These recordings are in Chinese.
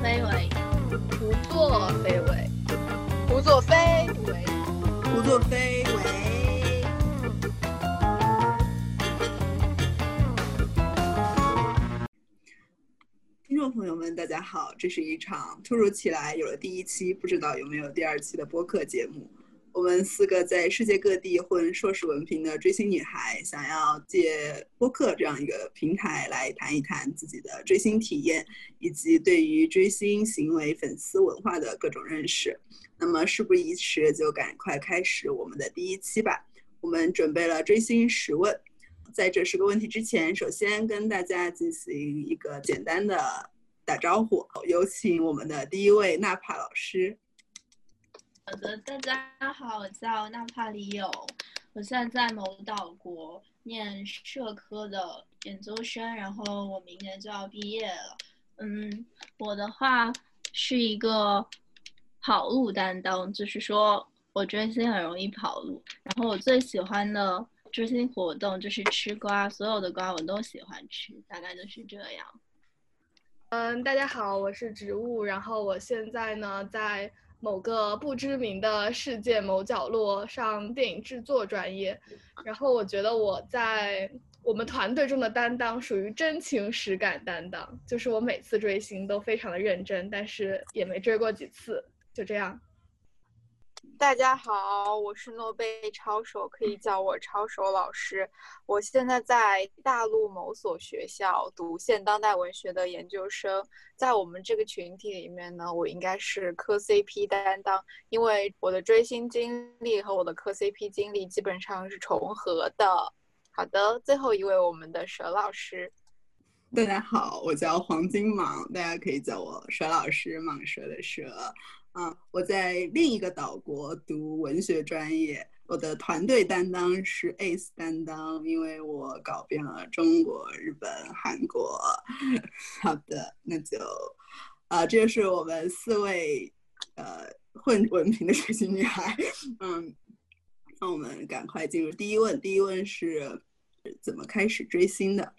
非为，胡作非为，胡作非为，胡作非为。听众朋友们，大家好，这是一场突如其来有了第一期，不知道有没有第二期的播客节目。我们四个在世界各地混硕士文凭的追星女孩，想要借播客这样一个平台来谈一谈自己的追星体验，以及对于追星行为、粉丝文化的各种认识。那么事不宜迟，就赶快开始我们的第一期吧。我们准备了追星十问，在这十个问题之前，首先跟大家进行一个简单的打招呼。有请我们的第一位纳帕老师。好的，大家好，我叫纳帕里友，我现在在某岛国念社科的研究生，然后我明年就要毕业了。嗯，我的话是一个跑路担当，就是说我追星很容易跑路，然后我最喜欢的追星活动就是吃瓜，所有的瓜我都喜欢吃，大概就是这样。嗯，大家好，我是植物，然后我现在呢在。某个不知名的世界某角落上电影制作专业，然后我觉得我在我们团队中的担当属于真情实感担当，就是我每次追星都非常的认真，但是也没追过几次，就这样。大家好，我是诺贝抄手，可以叫我抄手老师。我现在在大陆某所学校读现当代文学的研究生，在我们这个群体里面呢，我应该是磕 CP 担当，因为我的追星经历和我的磕 CP 经历基本上是重合的。好的，最后一位我们的蛇老师，大家好，我叫黄金蟒，大家可以叫我蛇老师，蟒蛇的蛇。啊，我在另一个岛国读文学专业，我的团队担当是 ACE 担当，因为我搞遍了中国、日本、韩国。好的，那就，啊，这就是我们四位呃混文凭的追星女孩。嗯，那我们赶快进入第一问。第一问是怎么开始追星的？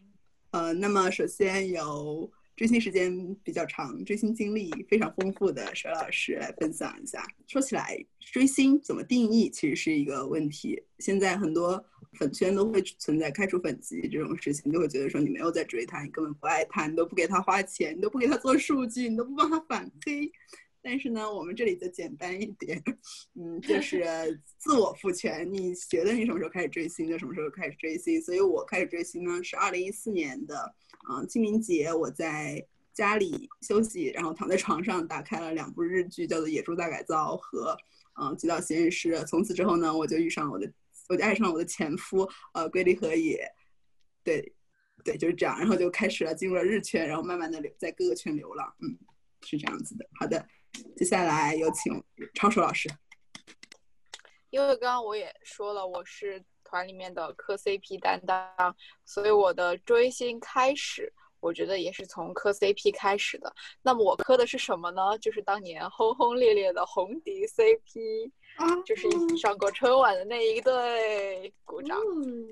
呃，那么首先由。追星时间比较长，追星经历非常丰富的佘老师来分享一下。说起来，追星怎么定义，其实是一个问题。现在很多粉圈都会存在开除粉籍这种事情，就会觉得说你没有在追他，你根本不爱他，你都不给他花钱，你都不给他做数据，你都不帮他反黑。但是呢，我们这里就简单一点，嗯，就是自我赋权。你觉得你什么时候开始追星，就什么时候开始追星。所以我开始追星呢，是二零一四年的。嗯，清明节我在家里休息，然后躺在床上打开了两部日剧，叫做《野猪大改造》和嗯《极道实验室》。从此之后呢，我就遇上了我的，我就爱上了我的前夫，呃，龟梨和也。对，对，就是这样。然后就开始了进入了日圈，然后慢慢的流在各个圈流浪。嗯，是这样子的。好的，接下来有请超手老师。因为刚刚我也说了，我是。团里面的磕 CP 担当，所以我的追星开始，我觉得也是从磕 CP 开始的。那么我磕的是什么呢？就是当年轰轰烈烈的红迪 CP，就是上过春晚的那一对。鼓掌。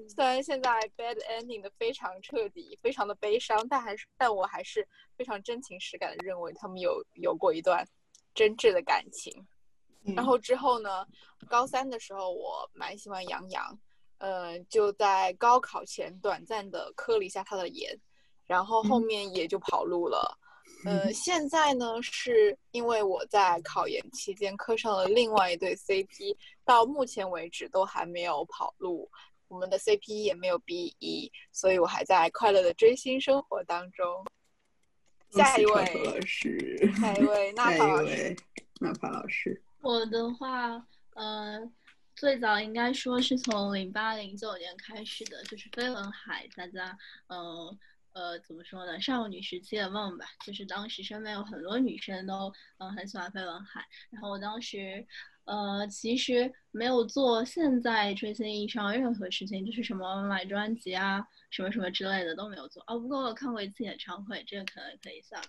虽然现在 bad ending 的非常彻底，非常的悲伤，但还是，但我还是非常真情实感的认为他们有有过一段真挚的感情。然后之后呢，高三的时候我蛮喜欢杨洋。呃，就在高考前短暂的磕了一下他的颜，然后后面也就跑路了。呃，现在呢，是因为我在考研期间磕上了另外一对 CP，到目前为止都还没有跑路，我们的 CP 也没有 BE，，所以我还在快乐的追星生活当中。下一位是下一位，那帕老师，那帕老师，我的话，呃。最早应该说是从零八零九年开始的，就是飞轮海，大家，呃呃，怎么说呢？少女时期的梦吧。就是当时身边有很多女生都，嗯，很喜欢飞轮海。然后我当时，呃，其实没有做现在追星意义上任何事情，就是什么买专辑啊，什么什么之类的都没有做。哦，不过我看过一次演唱会，这个可能可以算。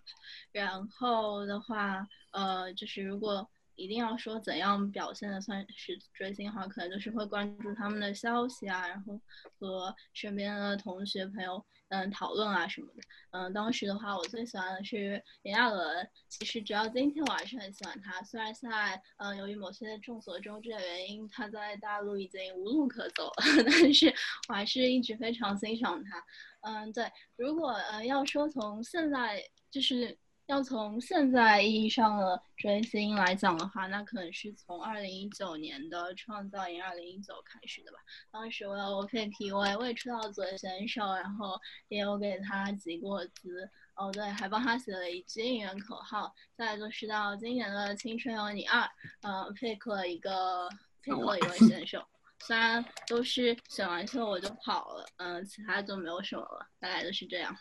然后的话，呃，就是如果。一定要说怎样表现的算是追星的话，可能就是会关注他们的消息啊，然后和身边的同学朋友嗯讨论啊什么的。嗯，当时的话，我最喜欢的是炎亚纶。其实直到今天，我还是很喜欢他。虽然现在嗯由于某些众所周知的原因，他在大陆已经无路可走了，但是我还是一直非常欣赏他。嗯，对，如果呃要说从现在就是。要从现在意义上的追星来讲的话，那可能是从二零一九年的《创造营二零一九》开始的吧。当时我有 KP，我也未出道作为选手，然后也有给他集过资。哦，对，还帮他写了一句应援口号。再就是到今年的《青春有你二》，嗯，配克了一个配克了一位选手。虽然都是选完秀我就跑了，嗯，其他就没有什么了，大概就是这样。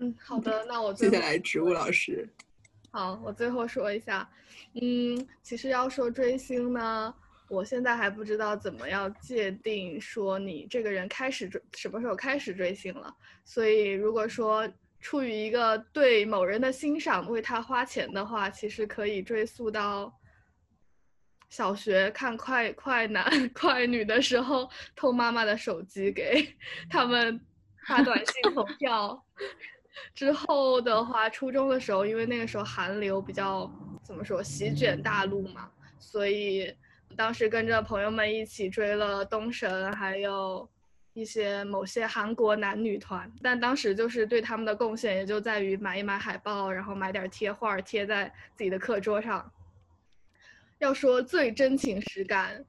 嗯，好的，那我接下来植物老师。好，我最后说一下，嗯，其实要说追星呢，我现在还不知道怎么样界定说你这个人开始追什么时候开始追星了。所以如果说出于一个对某人的欣赏，为他花钱的话，其实可以追溯到小学看快快男快女的时候，偷妈妈的手机给他们发短信投票。之后的话，初中的时候，因为那个时候韩流比较怎么说席卷大陆嘛，所以当时跟着朋友们一起追了东神，还有一些某些韩国男女团。但当时就是对他们的贡献，也就在于买一买海报，然后买点贴画贴在自己的课桌上。要说最真情实感，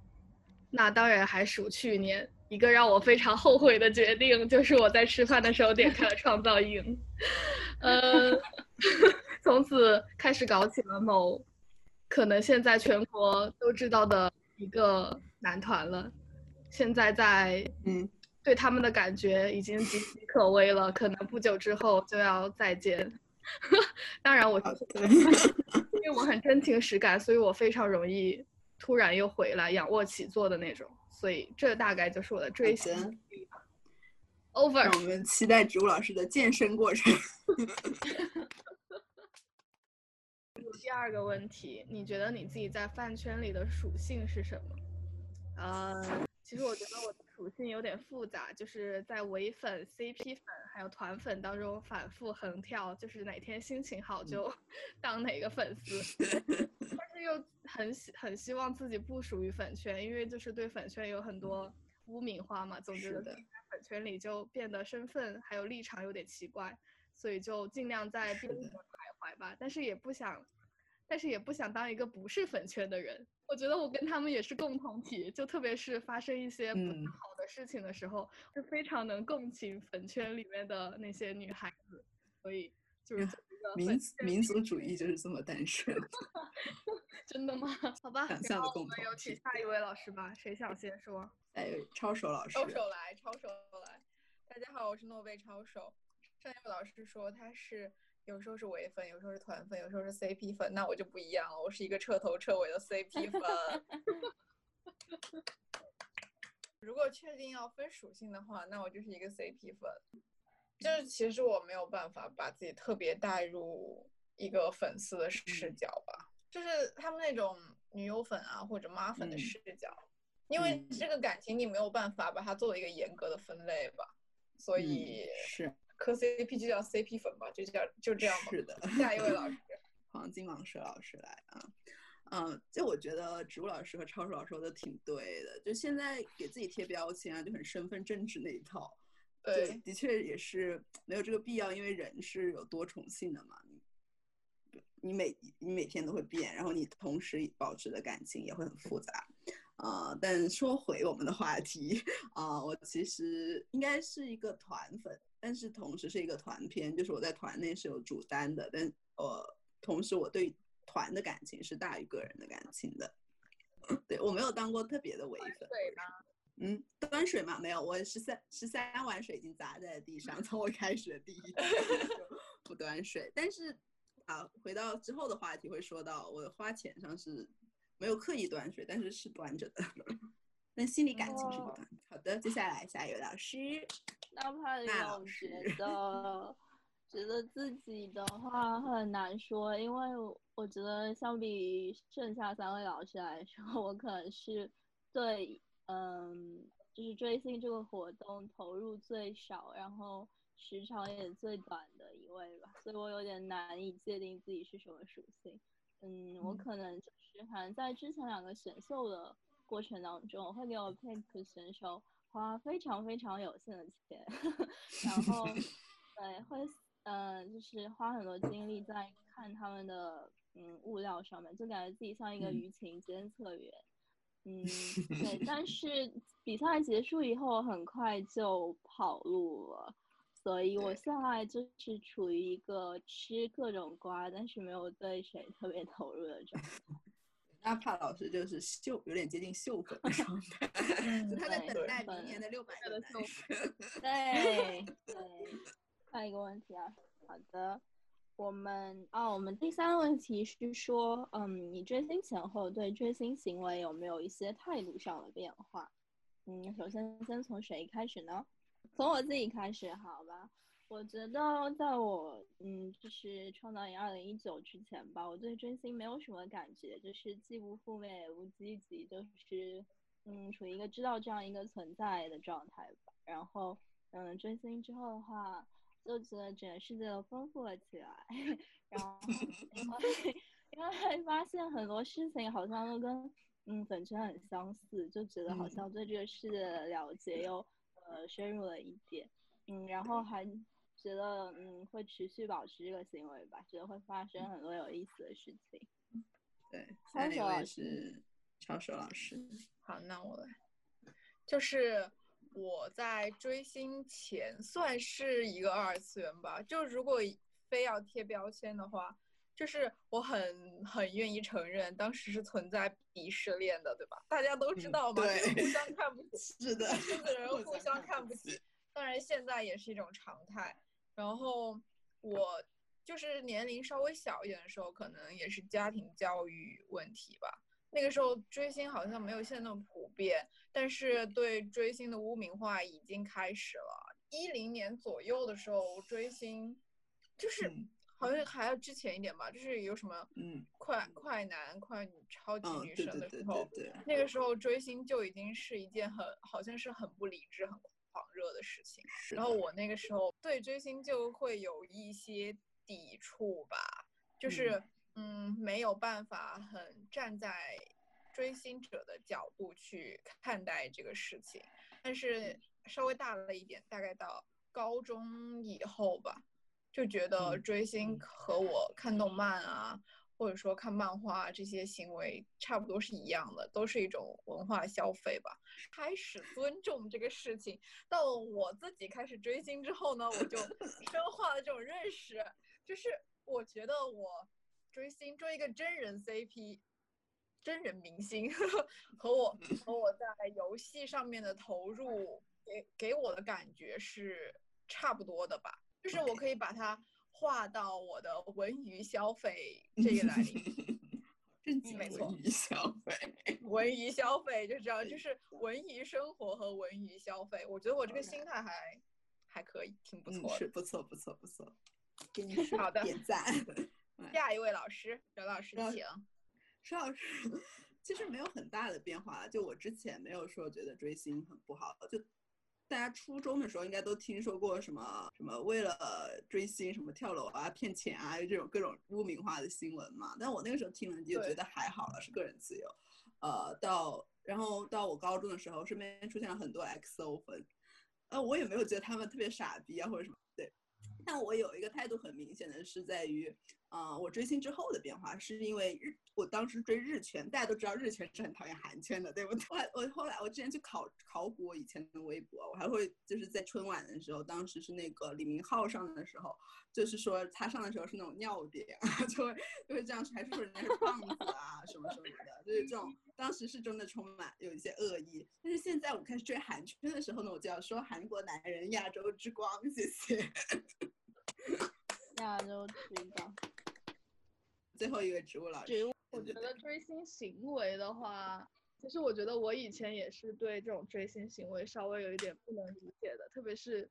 那当然还属去年。一个让我非常后悔的决定，就是我在吃饭的时候点开了《创造营》，呃，从此开始搞起了某可能现在全国都知道的一个男团了。现在在嗯，对他们的感觉已经岌岌可危了，可能不久之后就要再见。当然，我 因为我很真情实感，所以我非常容易突然又回来，仰卧起坐的那种。所以这大概就是我的追星。Over。让我们期待植物老师的健身过程。第二个问题，你觉得你自己在饭圈里的属性是什么？呃，其实我觉得我的属性有点复杂，就是在唯粉、CP 粉还有团粉当中反复横跳，就是哪天心情好就 当哪个粉丝。但是又很希很希望自己不属于粉圈，因为就是对粉圈有很多污名化嘛，总觉得在粉圈里就变得身份还有立场有点奇怪，所以就尽量在边缘徘徊吧。但是也不想，但是也不想当一个不是粉圈的人。我觉得我跟他们也是共同体，就特别是发生一些不好的事情的时候，是非常能共情粉圈里面的那些女孩子，所以就是。民民族主义就是这么诞生，真的吗？好吧，想象的共同。有请下一位老师吧，谁想先说？哎，抄手老师。抄手来，抄手来。大家好，我是诺贝抄手。上一位老师说他是有时候是唯粉，有时候是团粉，有时候是 CP 粉，那我就不一样了，我是一个彻头彻尾的 CP 粉。如果确定要分属性的话，那我就是一个 CP 粉。就是其实我没有办法把自己特别带入一个粉丝的视角吧，就是他们那种女友粉啊或者妈粉的视角，因为这个感情你没有办法把它作为一个严格的分类吧，所以是。磕 CP 就叫 CP 粉吧，就叫就这样吧。是的，下一位老师，黄金蟒蛇老师来啊，嗯，就我觉得植物老师和超叔老师说的挺对的，就现在给自己贴标签啊，就很身份政治那一套。对，的确也是没有这个必要，因为人是有多重性的嘛。你你每你每天都会变，然后你同时保持的感情也会很复杂。啊，但说回我们的话题啊，我其实应该是一个团粉，但是同时是一个团片，就是我在团内是有主单的，但呃，同时我对团的感情是大于个人的感情的。对我没有当过特别的唯粉。嗯，端水嘛，没有，我十三十三碗水已经砸在地上，从我开始的第一天 就不端水。但是啊，回到之后的话题会说到，我花钱上是没有刻意端水，但是是端着的，但心理感情是不端。好的，接下来下一位老师，那怕有觉得觉得自己的话很难说，因为我觉得相比剩下三位老师来说，我可能是对。嗯，就是追星这个活动投入最少，然后时长也最短的一位吧，所以我有点难以界定自己是什么属性。嗯，我可能就是可能在之前两个选秀的过程当中，我会给我 pick 选手花非常非常有限的钱，然后 对会嗯就是花很多精力在看他们的嗯物料上面，就感觉自己像一个嗯舆情监测员。嗯，对，但是比赛结束以后很快就跑路了，所以我现在就是处于一个吃各种瓜，但是没有对谁特别投入的状态。那帕老师就是秀，有点接近秀粉的状态，就他在等待明年的六百个男生。对对，下一个问题啊，好的，我们哦，我们第三个问题是说，嗯，你追星前后对追星行为有没有一些态度上的变化？嗯，首先先从谁开始呢？从我自己开始，好吧。我觉得在我嗯，就是创造营二零一九之前吧，我对追星没有什么感觉，就是既不负面也不积极，就是嗯，处于一个知道这样一个存在的状态吧。然后嗯，追星之后的话，就觉得整个世界都丰富了起来。然后 因为因为发现很多事情好像都跟嗯粉圈很相似，就觉得好像对这个世界的了解又呃深入了一点。嗯，然后还觉得嗯会持续保持这个行为吧，觉得会发生很多有意思的事情。对，下一位是超手老师。好，那我来，就是我在追星前算是一个二次元吧，就如果非要贴标签的话，就是我很很愿意承认，当时是存在鄙视链的，对吧？大家都知道嘛，互相看不起，是的，追的人互相看不起。当然，现在也是一种常态。然后我就是年龄稍微小一点的时候，可能也是家庭教育问题吧。那个时候追星好像没有现在那么普遍，但是对追星的污名化已经开始了。一零年左右的时候，追星就是嗯好像还要之前一点吧，就是有什么嗯快快男、快女、超级嗯，女神的时候对，那个时候追星就已经是一件很好像是很不理智、很狂热的事情。然后我那个时候对追星就会有一些抵触吧，就是嗯没有办法很站在追星者的角度去看待这个事情。但是稍微大了一点，大概到高中以后吧，就觉得嗯追星嗯和我看动漫啊。或者说看漫画这些行为差不多是一样的，都是一种文化消费吧。开始尊重这个事情，到了我自己开始追星之后呢，我就 深化了这种认识，就是我觉得我追星追一个真人 CP。真人明星和我和我在游戏上面的投入，给给我的感觉是差不多的吧。就是我可以把它划到我的文娱消费这一栏里面。正经没错文娱消费。文娱消费就这样，就是文娱生活和文娱消费。我觉得我这个心态还还可以，挺不嗯，错的。是不错不错不错，给你好的点赞。下一位老师，刘老师呃请。邵老师其实没有很大的变化，就我之前没有说觉得追星很不好，就大家初中的时候应该都听说过什么什么为了追星什么跳楼啊、骗钱啊这种各种污名化的新闻嘛。但我那个时候听了就觉得还好了，是个人自由。呃，到然后到我高中的时候，身边出现了很多 XO 粉，呃，我也没有觉得他们特别傻逼啊或者什么，对。但我有一个态度很明显的是在于，啊、我追星之后的变化，是因为日，我当时追日圈，大家都知道日圈是很讨厌韩圈的，对不对？后来我后来我之前去考考古我以前的微博，我还会就是在春晚的时候，当时是那个李明浩上的时候，就是说他上的时候是那种尿点啊，就会就会这样，还是说人家是胖子啊什么什么的，就是这种当时是真的充满有一些恶意。但是现在我开始追韩圈的时候呢，我就要说韩国男人亚洲之光，谢谢。亚洲之光，最后一个植物老师，植物我觉得追星行为的话，其实我觉得我以前也是对这种追星行为稍微有一点不能理解的，特别是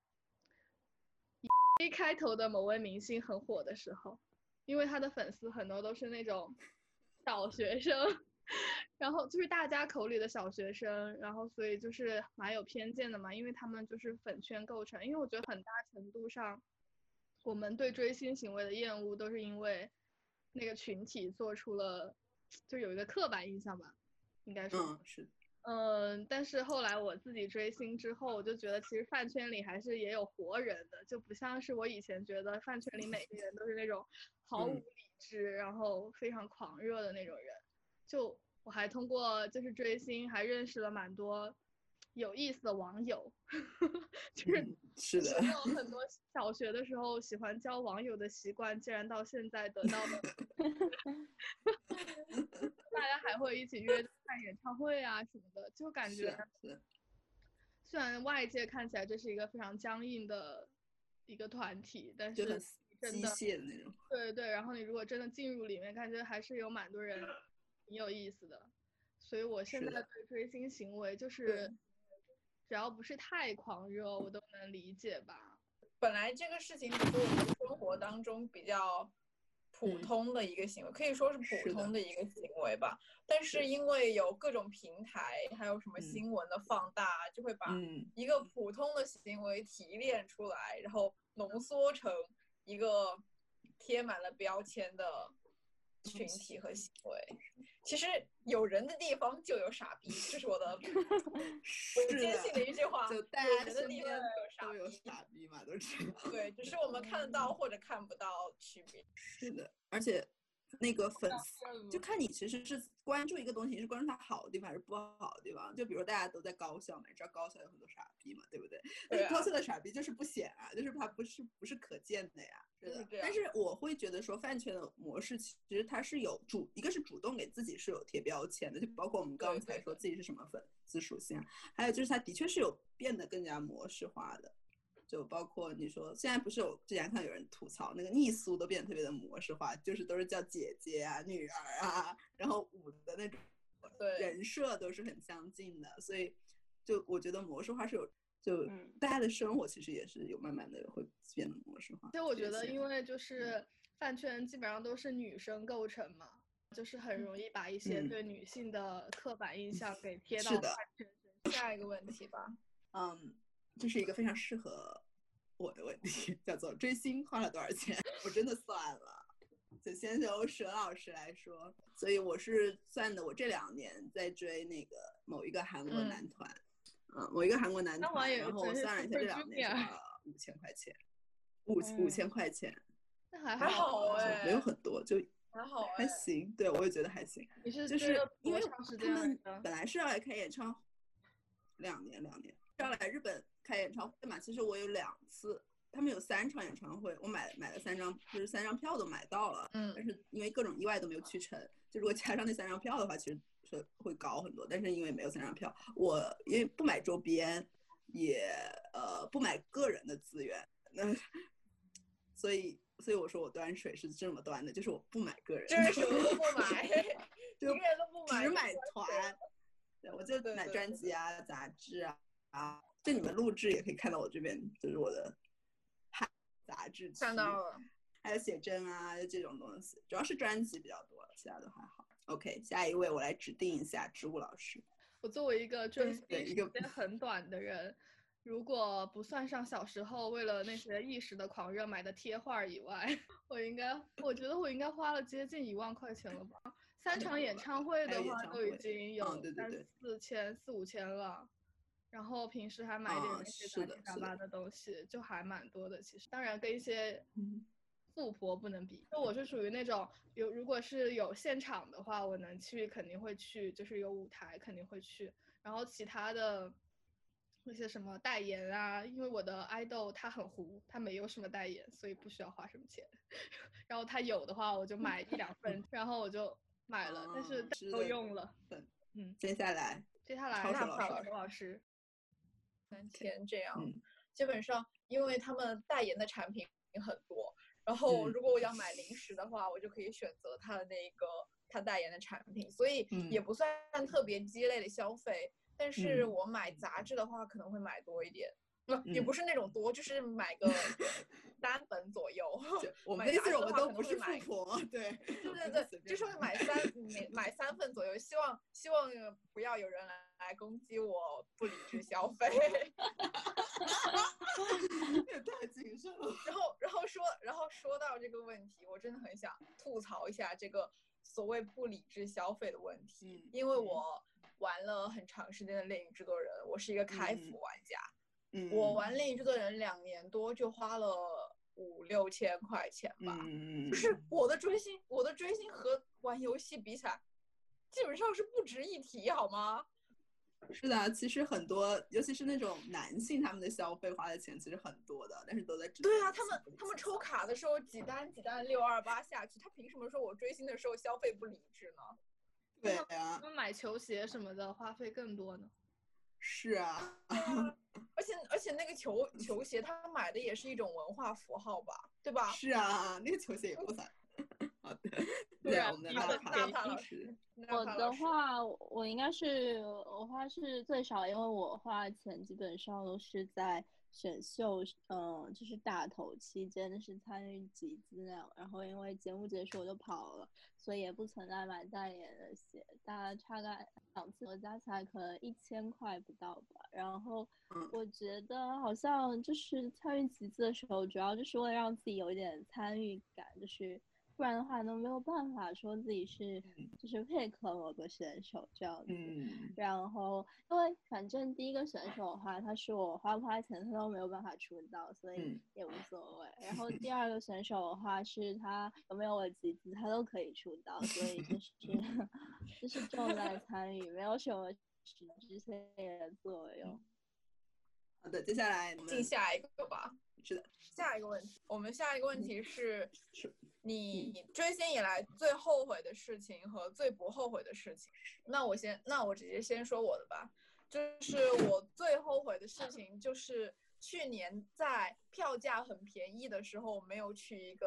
以 A 开头的某位明星很火的时候，因为他的粉丝很多都是那种小学生，然后就是大家口里的小学生，然后所以就是蛮有偏见的嘛，因为他们就是粉圈构成。因为我觉得很大程度上，我们对追星行为的厌恶都是因为那个群体做出了，就有一个刻板印象吧，应该是。嗯，是。嗯，但是后来我自己追星之后，我就觉得其实饭圈里还是也有活人的，就不像是我以前觉得饭圈里每个人都是那种毫无理智，然后非常狂热的那种人。就我还通过就是追星，还认识了蛮多有意思的网友，就是是的，有 很多小学的时候喜欢交网友的习惯，竟然到现在得到了。大家还会一起约看演唱会啊什么的，就感觉虽然外界看起来这是一个非常僵硬的一个团体，但是机械的那种。对对，然后你如果真的进入里面，感觉还是有蛮多人挺有意思的。所以我现在对追星行为就是，只要不是太狂热，我都能理解吧。本来这个事情只是我们生活当中比较。普通的一个行为，可以说是普通的一个行为吧。但是因为有各种平台，还有什么新闻的放大，就会把一个普通的行为提炼出来，然后浓缩成一个贴满了标签的。群体和行为，其实有人的地方就有傻逼，这是我的 我坚信的一句话。就大家身边都有傻逼嘛，都知道。对，只是我们看得到或者看不到区别。是的，而且。那个粉丝就看你其实是关注一个东西，你是关注它好的地方还是不好的地方？就比如大家都在高校嘛，你知道高校有很多傻逼嘛，对不对？对。高校的傻逼就是不显啊，就是它不是不是可见的呀。是的。但是我会觉得说饭圈的模式其实它是有主，一个是主动给自己是有贴标签的，就包括我们刚才说自己是什么粉丝属性，还有就是它的确是有变得更加模式化的。就包括你说，现在不是有之前看有人吐槽那个逆苏都变得特别的模式化，就是都是叫姐姐啊、女儿啊，然后舞的那种人设都是很相近的，所以就我觉得模式化是有，就大家的生活其实也是有慢慢的会变得模式化。其实我觉得，因为就是饭圈基本上都是女生构成嘛，就是很容易把一些对女性的刻板印象给贴到饭圈身上。下一个问题吧，嗯。这是一个非常适合我的问题，叫做追星花了多少钱？我真的算了，就先由沈老师来说。所以我是算的，我这两年在追那个某一个韩国男团，嗯，某一个韩国男团，然后我算了一下这两年了五千块钱，五五千块钱，那还还好哎，没有很多，就还好，还行。对，我也觉得还行。你是就是因为他们本来是要来开演唱会，两年两年要来日本。开演唱会嘛，其实我有两次，他们有三场演唱会，我买买了三张，就是三张票都买到了，嗯，但是因为各种意外都没有去成。就如果加上那三张票的话，其实是会高很多。但是因为没有三张票，我因为不买周边，也呃不买个人的资源，那所以所以我说我端水是这么端的，就是我不买个人，就是什么都不买，一个人都不买，只买团，对，我就买专辑啊、杂志啊啊。就你们录制也可以看到我这边，就是我的杂志看到了，还有写真啊这种东西，主要是专辑比较多，其他都还好。OK，下一位我来指定一下植物老师。我作为一个追星时间很短的人，如果不算上小时候为了那些一时的狂热买的贴画以外，我应该，我觉得我应该花了接近一万块钱了吧？三场演唱会的话都已经有三四千四五千了。然后平时还买点那些杂七杂八的东西，就还蛮多的。其实，当然跟一些富婆不能比。就我是属于那种有，如果是有现场的话，我能去肯定会去，就是有舞台肯定会去。然后其他的那些什么代言啊，因为我的爱豆他很糊，他没有什么代言，所以不需要花什么钱。然后他有的话，我就买一两份，然后我就买了，但是都用了。嗯，接下来，接下来那跑老师。三千这样，基本上因为他们代言的产品很多，然后如果我要买零食的话，我就可以选择他的那个他代言的产品，所以也不算特别鸡肋的消费。但是我买杂志的话可能会买多一点，不 也不是那种多，就是买个 三本左右。我们这些我们都不是富婆，对对对对，就是买三买买三份左右，希望希望不要有人来来攻击我不理智消费。也太谨慎了。然后然后说然后说到这个问题，我真的很想吐槽一下这个所谓不理智消费的问题，因为我玩了很长时间的《猎鹰制作人》，我是一个开服玩家。我玩《猎鹰制作人》两年多，就花了五六千块钱吧。就是我的追星，我的追星和玩游戏比起来，基本上是不值一提，好吗？是的，其实很多，尤其是那种男性，他们的消费花的钱其实很多的，但是都在对啊，他们他们抽卡的时候几单几单六二八下去，他凭什么说我追星的时候消费不理智呢？对呀，他们买球鞋什么的花费更多呢。是啊，而且而且那个球球鞋，他买的也是一种文化符号吧，对吧？是啊，那个球鞋也不算。好的，对啊，我们的大大老师。我的话，我应该是我花是最少，因为我花钱基本上都是在。选秀，嗯，就是大头期间是参与集资那样，然后因为节目结束我就跑了，所以也不存在买代言的鞋，大概差个两次，我加起来可能一千块不到吧。然后我觉得好像就是参与集资的时候，主要就是为了让自己有一点参与感，就是。不然的话都没有办法说自己是就是配合某个选手这样子，然后因为反正第一个选手的话，他是我花不花钱他都没有办法出道，所以也无所谓。然后 第二个选手的话是他有没有我集资他都可以出道，所以就是 就是重在参与，没有什么实质性的作用。好的，接下来进下一个吧。是的，下一个问题，我们下一个问题是：是你追星以来最后悔的事情和最不后悔的事情。那我先，那我直接先说我的吧。就是我最后悔的事情，就是去年在票价很便宜的时候，没有去一个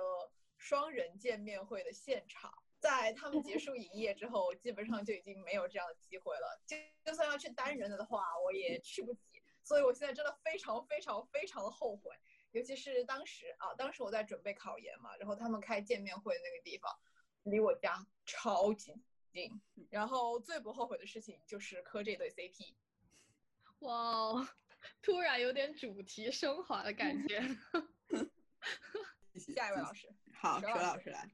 双人见面会的现场。在他们结束营业之后，基本上就已经没有这样的机会了。就就算要去单人的话，我也去不起。所以我现在真的非常非常非常的后悔。尤其是当时啊，当时我在准备考研嘛，然后他们开见面会的那个地方，离我家超级近。然后最不后悔的事情就是磕这对 CP。哇哦，突然有点主题升华的感觉。下一位老师，好，佘老师来。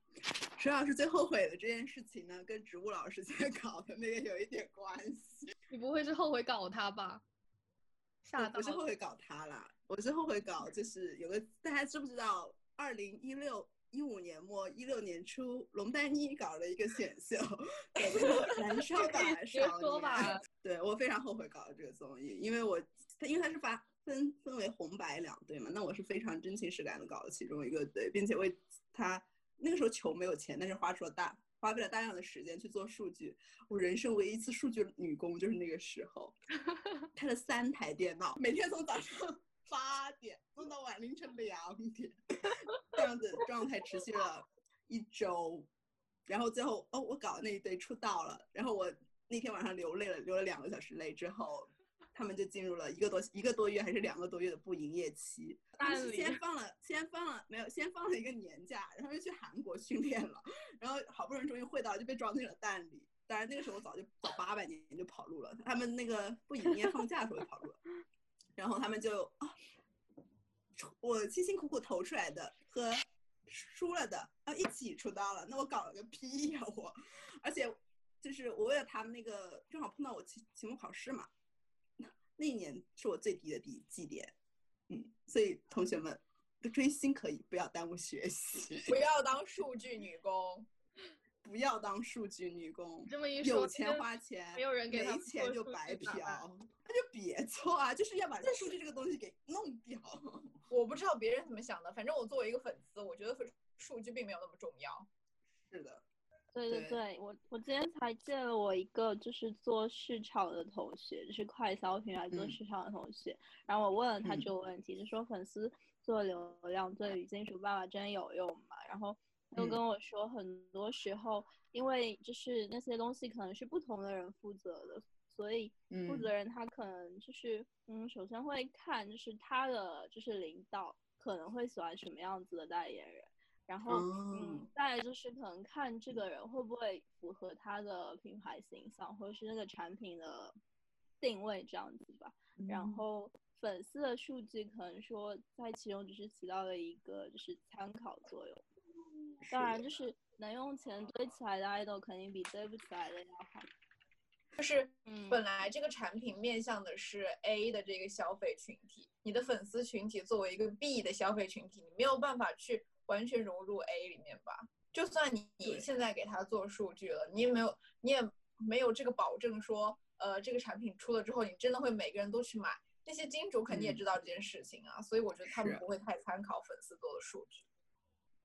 佘老师最后悔的这件事情呢，跟植物老师在搞的那个有一点关系。你不会是后悔搞他吧？吓到不是后悔搞他啦，我是后悔搞，就是有个大家知不知道，二零一六一五年末一六年初，龙丹妮搞了一个选秀，燃烧 吧少年。对我非常后悔搞了这个综艺，因为我他因为他是发分分为红白两队嘛，那我是非常真情实感的搞了其中一个队，并且为他那个时候球没有钱，但是花出了大。花费了大量的时间去做数据，我人生唯一一次数据女工就是那个时候，开了三台电脑，每天从早上八点弄到晚凌晨两点，这样子状态持续了一周，然后最后哦，我搞的那一堆出道了，然后我那天晚上流泪了，流了两个小时泪之后。他们就进入了一个多一个多月还是两个多月的不营业期。他们先放了，先放了，没有，先放了一个年假，然后又去韩国训练了，然后好不容易终于会到，就被装进了蛋里。当然那个时候早就早八百年就跑路了。他们那个不营业放假的时候就跑路了，然后他们就啊，我辛辛苦苦投出来的和输了的啊一起出道了，那我搞了个屁呀我！而且就是我为了他们那个正好碰到我期期末考试嘛。那那一年是我最低的低绩点，嗯，所以同学们，追星可以，不要耽误学习，不要当数据女工，不要当数据女工。这么一说，有钱花钱，没有人给没钱就白嫖，那就别做啊！就是要把这数据这个东西给弄掉。我不知道别人怎么想的，反正我作为一个粉丝，我觉得数据并没有那么重要。是的。对对对，我我今天才见了我一个就是做市场的同学，就是快消品牌做市场的同学，然后我问了他这个问题，就说粉丝做流量对于金属爸爸真有用吗？然后又跟我说，很多时候因为就是那些东西可能是不同的人负责的。所以负嗯责人他可能就是嗯，首先会看就是他的就是领导可能会喜欢什么样子的代言人，然后哦嗯，再就是可能看这个人会不会符合他的品牌形象或者是那个产品的定位这样子吧。然嗯后粉丝的数据可能说在其中只是起到了一个就是参考作用，当然就是能用钱堆起来的 idol 肯定比堆不起来的要好。就是嗯本来这个产品面向的是 A 的这个消费群体，你的粉丝群体作为一个 B 的消费群体，你没有办法去完全融入 A 里面吧？就算你现在给他做数据了，你也没有你也没有这个保证说，呃，这个产品出了之后，你真的会每个人都去买。这些金主肯定也嗯知道这件事情啊，所以我觉得他们不会太参考粉丝做的数据。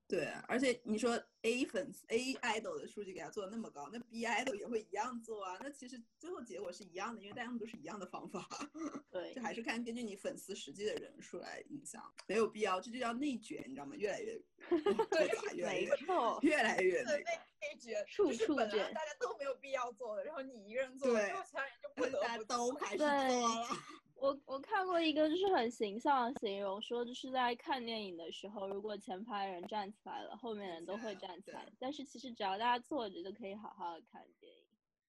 对，而且你说 A 粉丝 A idol 的数据给他做的那么高，那 B idol 也会一样做啊。那其实最后结果是一样的，因为大家们都是一样的方法，对这，还是看根据你粉丝实际的人数来影响，没有必要，这就叫内卷，你知道吗？越来越 越来越错，越来越那那个。那绝处就是处卷本来大家都没有必要做的，然后你一个人做了对之后，其他人就不得大家不都开始做了，我我看过一个就是很形象的形容，说就是在看电影的时候，如果前排人站起来了，后面人都会 站起来。但是其实只要大家坐着就可以好好的看电影。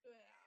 对啊。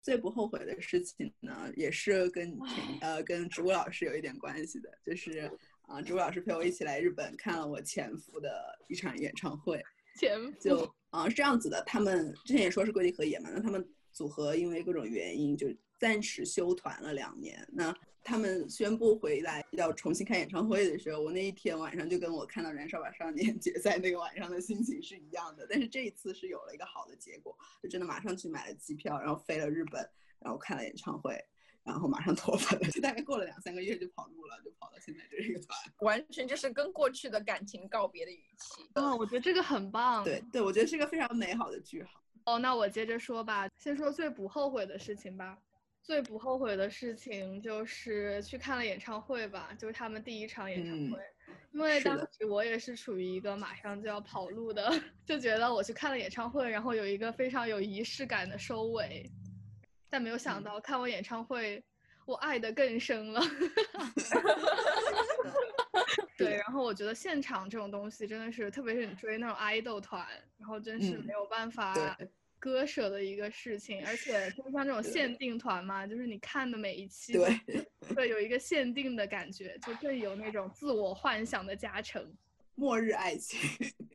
最不后悔的事情呢，也是跟 呃跟植物老师有一点关系的，就是啊、植物老师陪我一起来日本看了我前夫的一场演唱会。前夫就啊、是这样子的，他们之前也说是归地和也嘛，那他们组合因为各种原因就暂时休团了两年。那他们宣布回来要重新开演唱会的时候，我那一天晚上就跟我看到《燃烧吧少年》决赛那个晚上的心情是一样的。但是这一次是有了一个好的结果，就真的马上去买了机票，然后飞了日本，然后看了演唱会。然后马上脱粉了，就大概过了两三个月就跑路了，就跑到现在这一个团。完全就是跟过去的感情告别的语气。啊，我觉得这个很棒。对对，我觉得是个非常美好的句号。哦，那我接着说吧，先说最不后悔的事情吧。最不后悔的事情就是去看了演唱会吧，就是他们第一场演唱嗯会。因为当时我也是处于一个马上就要跑路的，就觉得我去看了演唱会，然后有一个非常有仪式感的收尾。但没有想嗯到看完演唱会，我爱的更深了。对，然后我觉得现场这种东西真的是，特别是你追那种爱豆团，然后真是嗯没有办法割舍的一个事情。而且就像这种限定团嘛，就是你看的每一期对，会有一个限定的感觉，就更有那种自我幻想的加成。末日爱情。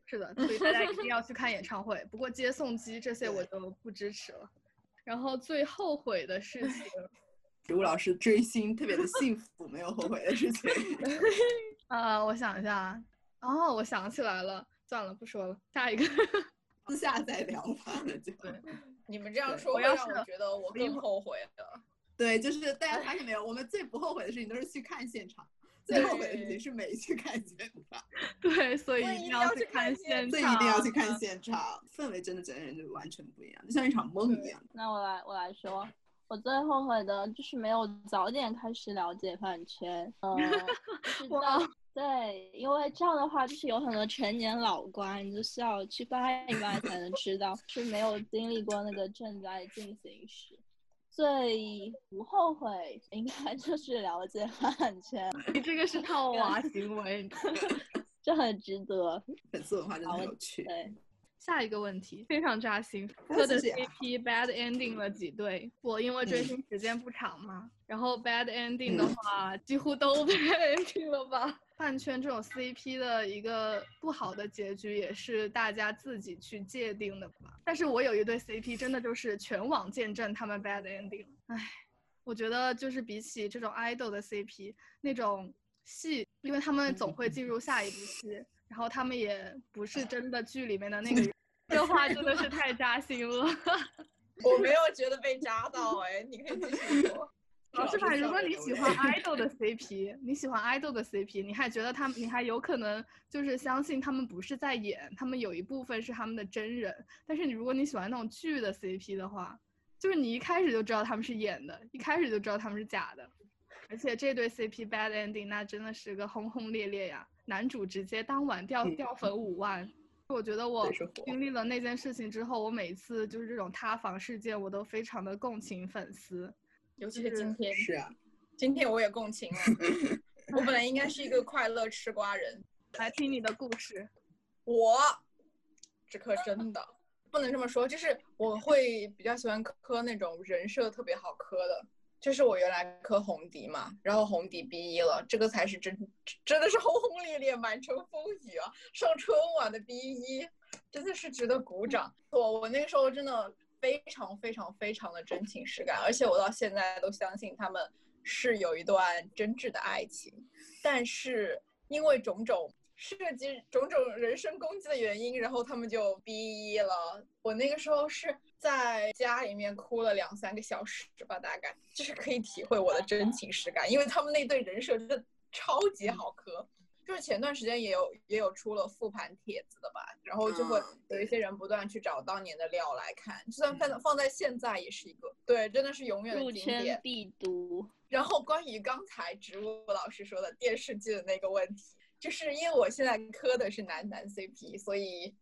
是的，所以大家一定要去看演 唱会。不过接送机这些我就不支持了。然后最后悔的事情，植物老师追星特别的幸福，没有后悔的事情。啊，我想一下，哦，我想起来了，算了，不说了，下一个。私下再聊吧，那就对你们这样说会我要让我觉得我更后悔了。对，就是大家发现没有，我们最不后悔的事情都是去看现场，最后悔的事情是没去看现场，对，所以一定要去看看现场。一定要去看现场，氛围真的整个人就完全不一样，就像一场梦一样。那我来我来说，我最后悔的就是没有早点开始了解饭圈，呃，就是哇到对，因为这样的话，就是有很多成年老瓜，你就需要去扒一扒才能知道，是没有经历过那个正在进行时。最不后悔应该就是了解饭圈，你这个是套娃行为。这很值得。粉丝文化真的很有趣。对，下一个问题非常扎心，那科的 CP bad ending 了几对？我因为追嗯星时间不长嘛，然后 bad ending 的话、几乎都 bad ending 了吧？饭圈这种 CP 的一个不好的结局也是大家自己去界定的吧。但是我有一对 CP 真的就是全网见证他们 bad ending，唉，我觉得就是比起这种 idol 的 CP 那种戏，因为他们总会进入下一部戏，然后他们也不是真的剧里面的那个人，这话真的是太扎心了。我没有觉得被扎到哎，你可以继续说。老师吧，如果你喜欢 idol 的 CP，你喜欢 idol 的 CP，你还觉得他们，你还有可能就是相信他们不是在演，他们有一部分是他们的真人。但是你如果你喜欢那种剧的 CP 的话，就是你一开始就知道他们是演的，一开始就知道他们是假的。而且这对 CP bad ending 那真的是个轰轰烈烈呀，男主直接当晚掉嗯掉粉五万，我觉得我经历了那件事情之后，我每次就是这种塌房事件，我都非常的共情粉丝。尤其是今天，是啊，今天我也共情了。我本来应该是一个快乐吃瓜人，来听你的故事。我这可真的不能这么说，就是我会比较喜欢磕那种人设特别好磕的。就是我原来磕红迪嘛，然后红迪 B 一了，这个才是真真的是轰轰烈烈、满城风雨啊！上春晚的 B 一真的是值得鼓掌。我我那个时候真的非常非常非常的真情实感，而且我到现在都相信他们是有一段真挚的爱情，但是因为种种。涉及种种人身攻击的原因，然后他们就逼了。我那个时候是在家里面哭了两三个小时吧，大概就是可以体会我的真情实感，因为他们那对人设真的超级好磕。就是前段时间也有也有出了复盘帖子的吧，然后就会有一些人不断去找当年的料来看，就算放放在现在也是一个对，真的是永远的经典必读。然后关于刚才植物老师说的电视剧的那个问题。就是因为我现在磕的是男男 CP，所以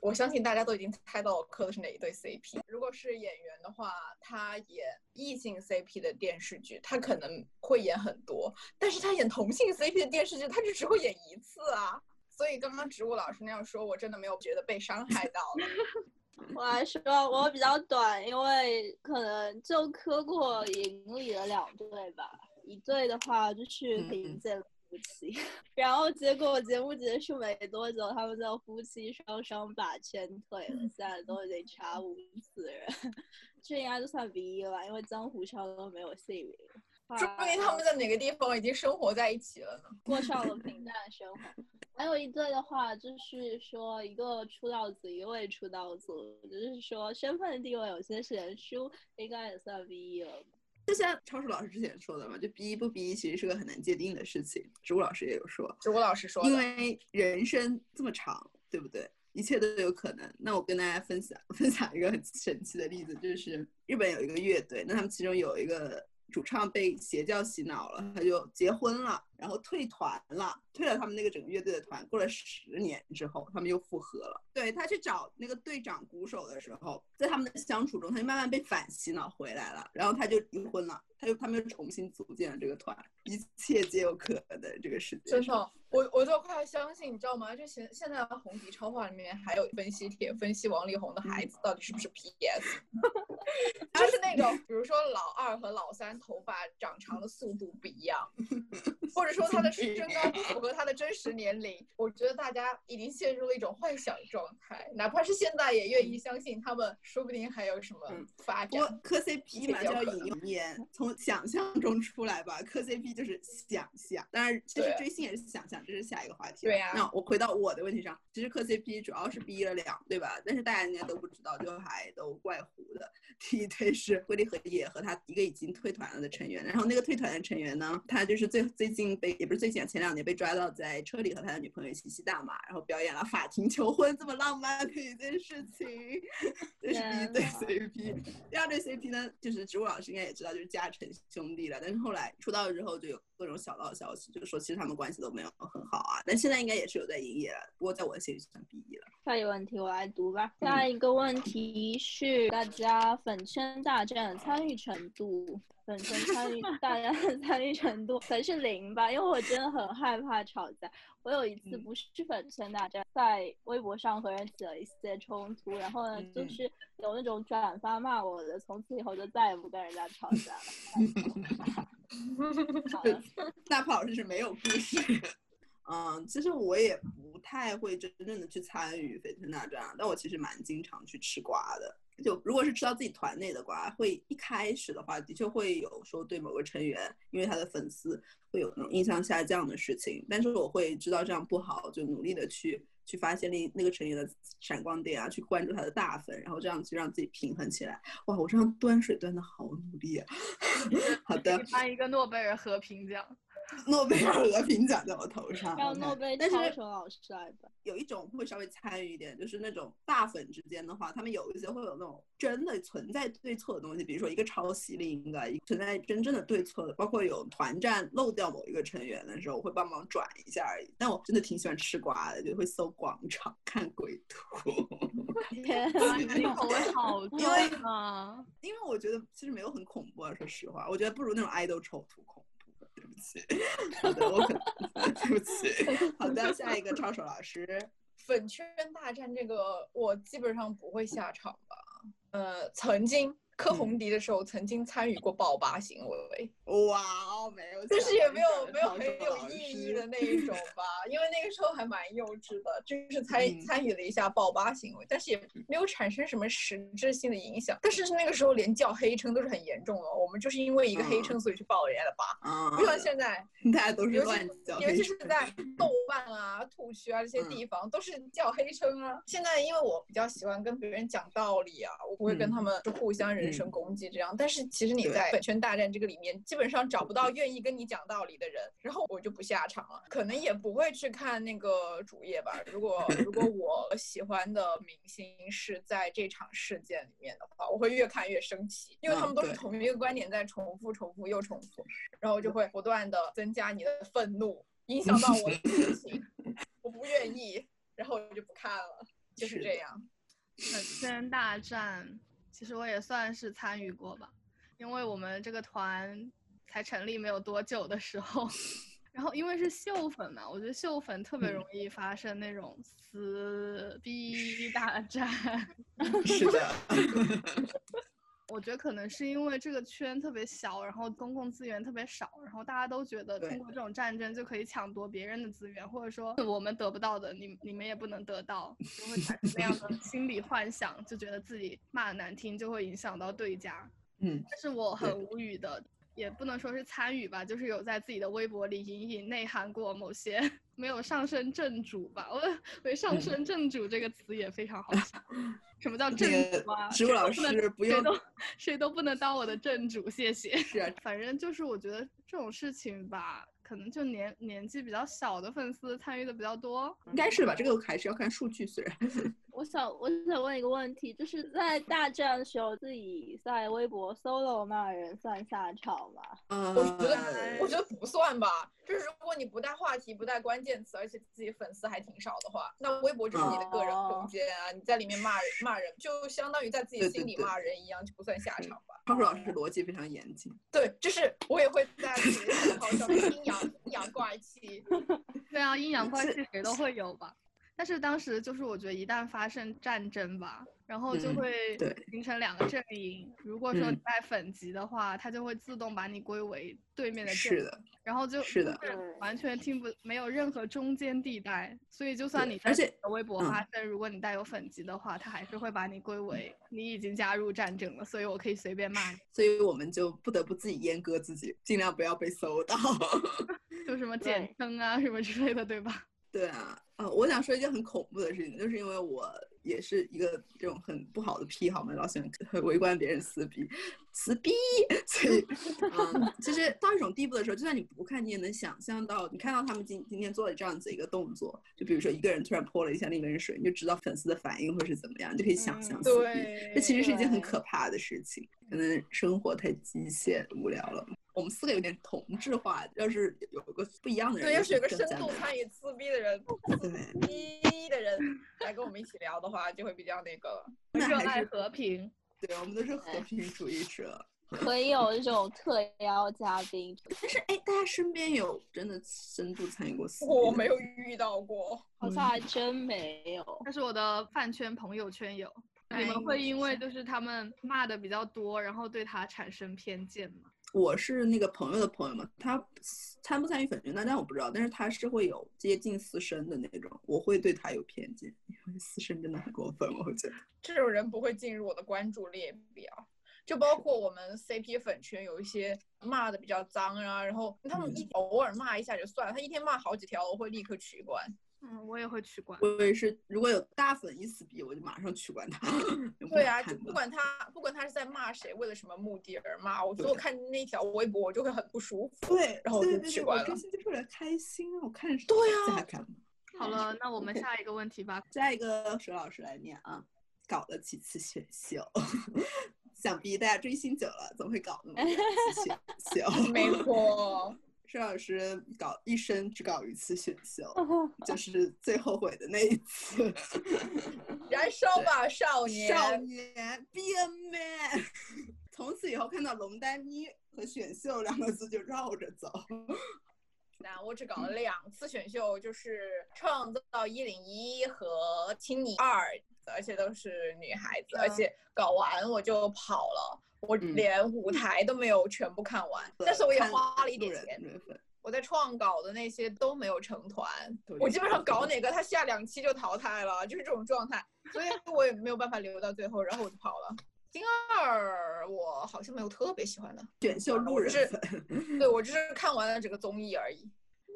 我相信大家都已经猜到我磕的是哪一对 CP。如果是演员的话，他演异性 CP 的电视剧，他可能会演很多；但是他演同性 CP 的电视剧，他就只会演一次啊。所以刚刚植物老师那样说，我真的没有觉得被伤害到了。我来说，我比较短，因为可能就磕过营里的两对吧，一对的话就是凭借。夫妻，然后结果节目结束没多久，他们就夫妻双双把圈退了，现在都已经查无此人，这应该就算 B 一了，因为江湖上都没有姓名。说明他们在哪个地方已经生活在一起了呢？过上了平淡的生活。还有一对的话，就是说一个出道组，一位出道组，就是说身份地位有些悬殊，应该也算 B 一了。就像超叔老师之前说的嘛，就逼不逼其实是个很难界定的事情。植物老师也有说，植物老师说，因为人生这么长，对不对？一切都有可能。那我跟大家分享 分享一个很神奇的例子，就是日本有一个乐队，那他们其中有一个主唱被邪教洗脑了，他就结婚了。然后退团了，退了他们那个整个乐队的团。过了十年之后，他们又复合了。对他去找那个队长鼓手的时候，在他们的相处中，他就慢慢被反洗脑回来了。然后他就离婚了，他就他们又重新组建了这个团，一切皆有可能的这个世界。真的，我我都快要相信，你知道吗？就现现在的红迪超话里面还有分析帖分析王力宏的孩子到底是不是 PS，就是那种比如说老二和老三头发长长的速度不一样，或者。说他的身高不 符合他的真实年龄，我觉得大家已经陷入了一种幻想状态，哪怕是现在也愿意相信他们，说不定还有什么发展。磕 CP 嘛，叫引言，从想象中出来吧。磕 CP 就是想象，当然其实追星也是想象，这是下一个话题。对呀。那我回到我的问题上，其实磕 CP 主要是逼了两对吧？但是大家应该都不知道，就还都怪糊的。第一对是龟梨和也和他一个已经退团了的成员，然后那个退团的成员呢，他就是最最近。被也不是最近，前两年被抓到在车里和他的女朋友一起吸大麻，然后表演了法庭求婚这么浪漫的一件事情。这是第一对 CP，第二对 CP 呢，就是植物老师应该也知道，就是嘉诚兄弟了。但是后来出道之后就有各种小道消息，就是说其实他们关系都没有很好啊。但现在应该也是有在营业了，不过在我的心里算毕业了。下一个问题我来读吧。下一个问题是大家粉圈大战参与程度。粉圈参与，大家的参与程度可能是零吧，因为我真的很害怕吵架。我有一次不是粉圈大战，在微博上和人起了一些冲突，然后呢，就是有那种转发骂我的，从此以后就再也不跟人家吵架了。大炮老师是没有故事。嗯，其实我也不太会真正的去参与粉圈大战，但我其实蛮经常去吃瓜的。就如果是知道自己团内的瓜，会一开始的话，的确会有说对某个成员，因为他的粉丝会有那种印象下降的事情。但是我会知道这样不好，就努力的去去发现那那个成员的闪光点啊，去关注他的大粉，然后这样去让自己平衡起来。哇，我这样端水端的好努力啊！好的，颁一个诺贝尔和平奖。诺贝尔和平奖在我头上，让诺贝但是超手老师来吧。有一种会稍微参与一点，就是那种大粉之间的话，他们有一些会有那种真的存在对错的东西，比如说一个抄袭另一个，一个存在真正的对错的，包括有团战漏掉某一个成员的时候，我会帮忙转一下而已。但我真的挺喜欢吃瓜的，就会搜广场看鬼图，天哇，你的口味好重啊！因为我觉得其实没有很恐怖啊，说实话，我觉得不如那种爱豆丑图恐怖。对不起，好的，我可 对不起。好的，下一个抄手老师。粉圈大战这个，我基本上不会下场吧。呃，曾经磕红迪的时候，曾经参与过爆吧行为，哇哦，没有，但是也没有没有很有意义的那。一种吧，因为那个时候还蛮幼稚的，就是参嗯。参与了一下爆吧行为，但是也没有产生什么实质性的影响。但是那个时候连叫黑称都是很严重的，我们就是因为一个黑称，所以去爆人家的吧，啊，不像现在。大家都是尤乱叫其尤其是在。豆瓣啊、兔区啊这些地方，都是叫黑称啊。现在因为我比较喜欢跟别人讲道理啊，我不会跟他们就互相人身攻击这样。但是其实你在粉圈大战这个里面，基本上找不到愿意跟你讲道理的人，然后我就不下场了，可能也不会去看那个主页吧。如果如果 我喜欢的明星是在这场事件里面的话，我会越看越生气，因为他们都是同一个观点在重复、重复又重复，然后就会不断的增加你的愤怒，影响到我的心情，我不愿意，然后我就不看了，就是这样。粉圈大战，其实我也算是参与过吧，因为我们这个团才成立没有多久的时候，然后因为是秀粉嘛，我觉得秀粉特别嗯容易发生那种撕逼大战。是的，我觉得可能是因为这个圈特别小，然后公共资源特别少，然后大家都觉得通过这种战争就可以抢夺别人的资源，或者说我们得不到的，你你们也不能得到，就会产生那样的 心理幻想，就觉得自己骂得难听就会影响到对家。嗯，但是我很无语的，也不能说是参与吧，就是有在自己的微博里隐隐内涵过某些 没有上升正主吧。我为上嗯升正主这个词也非常好笑。什么叫正主啊？植物老师不用谁都谁都不能当我的正主，谢谢。是啊，反正就是我觉得这种事情吧，可能就年年纪比较小的粉丝参与的比较多。应该是吧？这个还是要看数据，虽然我想，我想问一个问题，就是在大战的时候，自己在微博 solo 骂人算下场吗？嗯，我觉得，我觉得不算吧。就是如果你不带话题、不带关键词，而且自己粉丝还挺少的话，那微博就是你的个人空间啊。你在里面骂人，骂人就相当于在自己心里骂人一样，就不算下场吧。康叔老师逻辑非常严谨。对，就是我也会在自己的账号上面阴阳阴阳怪气。对啊，阴阳怪气谁都会有吧。但是当时就是我觉得一旦发生战争吧，然后就嗯会形成两个阵营。如果说嗯你带粉级的话，它就会自动把你归为对面的阵营，是的，然后就是的完全听不没有任何中间地带。所以就算你在而且自己的微博嗯发声，如果你带有粉级的话，它还是会把你归为你已经加入战争了，所以我可以随便骂你。所以我们就不得不自己阉割自己，尽量不要被搜到。就什么 简称啊什么之类的，对吧？对啊，呃，我想说一件很恐怖的事情，就是因为我也是一个这种很不好的癖好嘛，老喜欢 围观别人撕逼，撕逼，所以，嗯，其实到一种地步的时候，就算你不看，你也能想象到，你看到他们今今天做了这样子一个动作，就比如说一个人突然泼了一下另一个人水，你就知道粉丝的反应会是怎么样，你就可以想象嗯撕逼。对，这其实是一件很可怕的事情，可能生活太机械无聊了。我们四个有点同质化，要是有个不一样的人，对，要是有个深度参与自闭的人，自闭的人来跟我们一起聊的话，就会比较那个。热爱和平。对，我们都是和平主义者。可以有这种特邀嘉宾，但是，哎，大家身边有真的深度参与过我没有遇到过，好像还真没有。但是我的饭圈朋友圈有，你们会因为就是他们骂的比较多，然后对他产生偏见吗？我是那个朋友的朋友嘛，他参不参与粉圈大战我不知道，但是他是会有接近私生的那种，我会对他有偏见，因为私生真的很过分，我觉得。这种人不会进入我的关注列表。就包括我们 CP 粉圈有一些骂的比较脏啊，然后他们一偶尔骂一下就算了，他一天骂好几条，我会立刻取关。嗯，我也会取关。我也是，如果有大粉一撕逼，我就马上取关他。对啊，就不管他不管他是在骂谁，为了什么目的而骂，我所以我看那条微博，我就会很不舒服。对，然后我就取关了。更新就是为了开心啊，我看着对啊，干嘛？好了，那我们下一个问题吧。下一个沈老师来念啊，搞了几次选秀？想必大家追星久了，总会搞那么几次选秀。没错。施老师搞一生只搞一次选秀，就是最后悔的那一次。燃烧吧，少年！少年，be a man！从此以后看到龙丹妮和选秀两个字就绕着走。那我只搞了两次选秀，就是创造一零一和青你二，而且都是女孩子，而且搞完我就跑了。我连舞台都没有全部看完，但是我也花了一点钱。我在创搞的那些都没有成团，我基本上搞哪个他下两期就淘汰了，就是这种状态，所以我也没有办法留到最后，然后我就跑了。金二我好像没有特别喜欢的选秀路人粉，对我只是看完了整个综艺而已。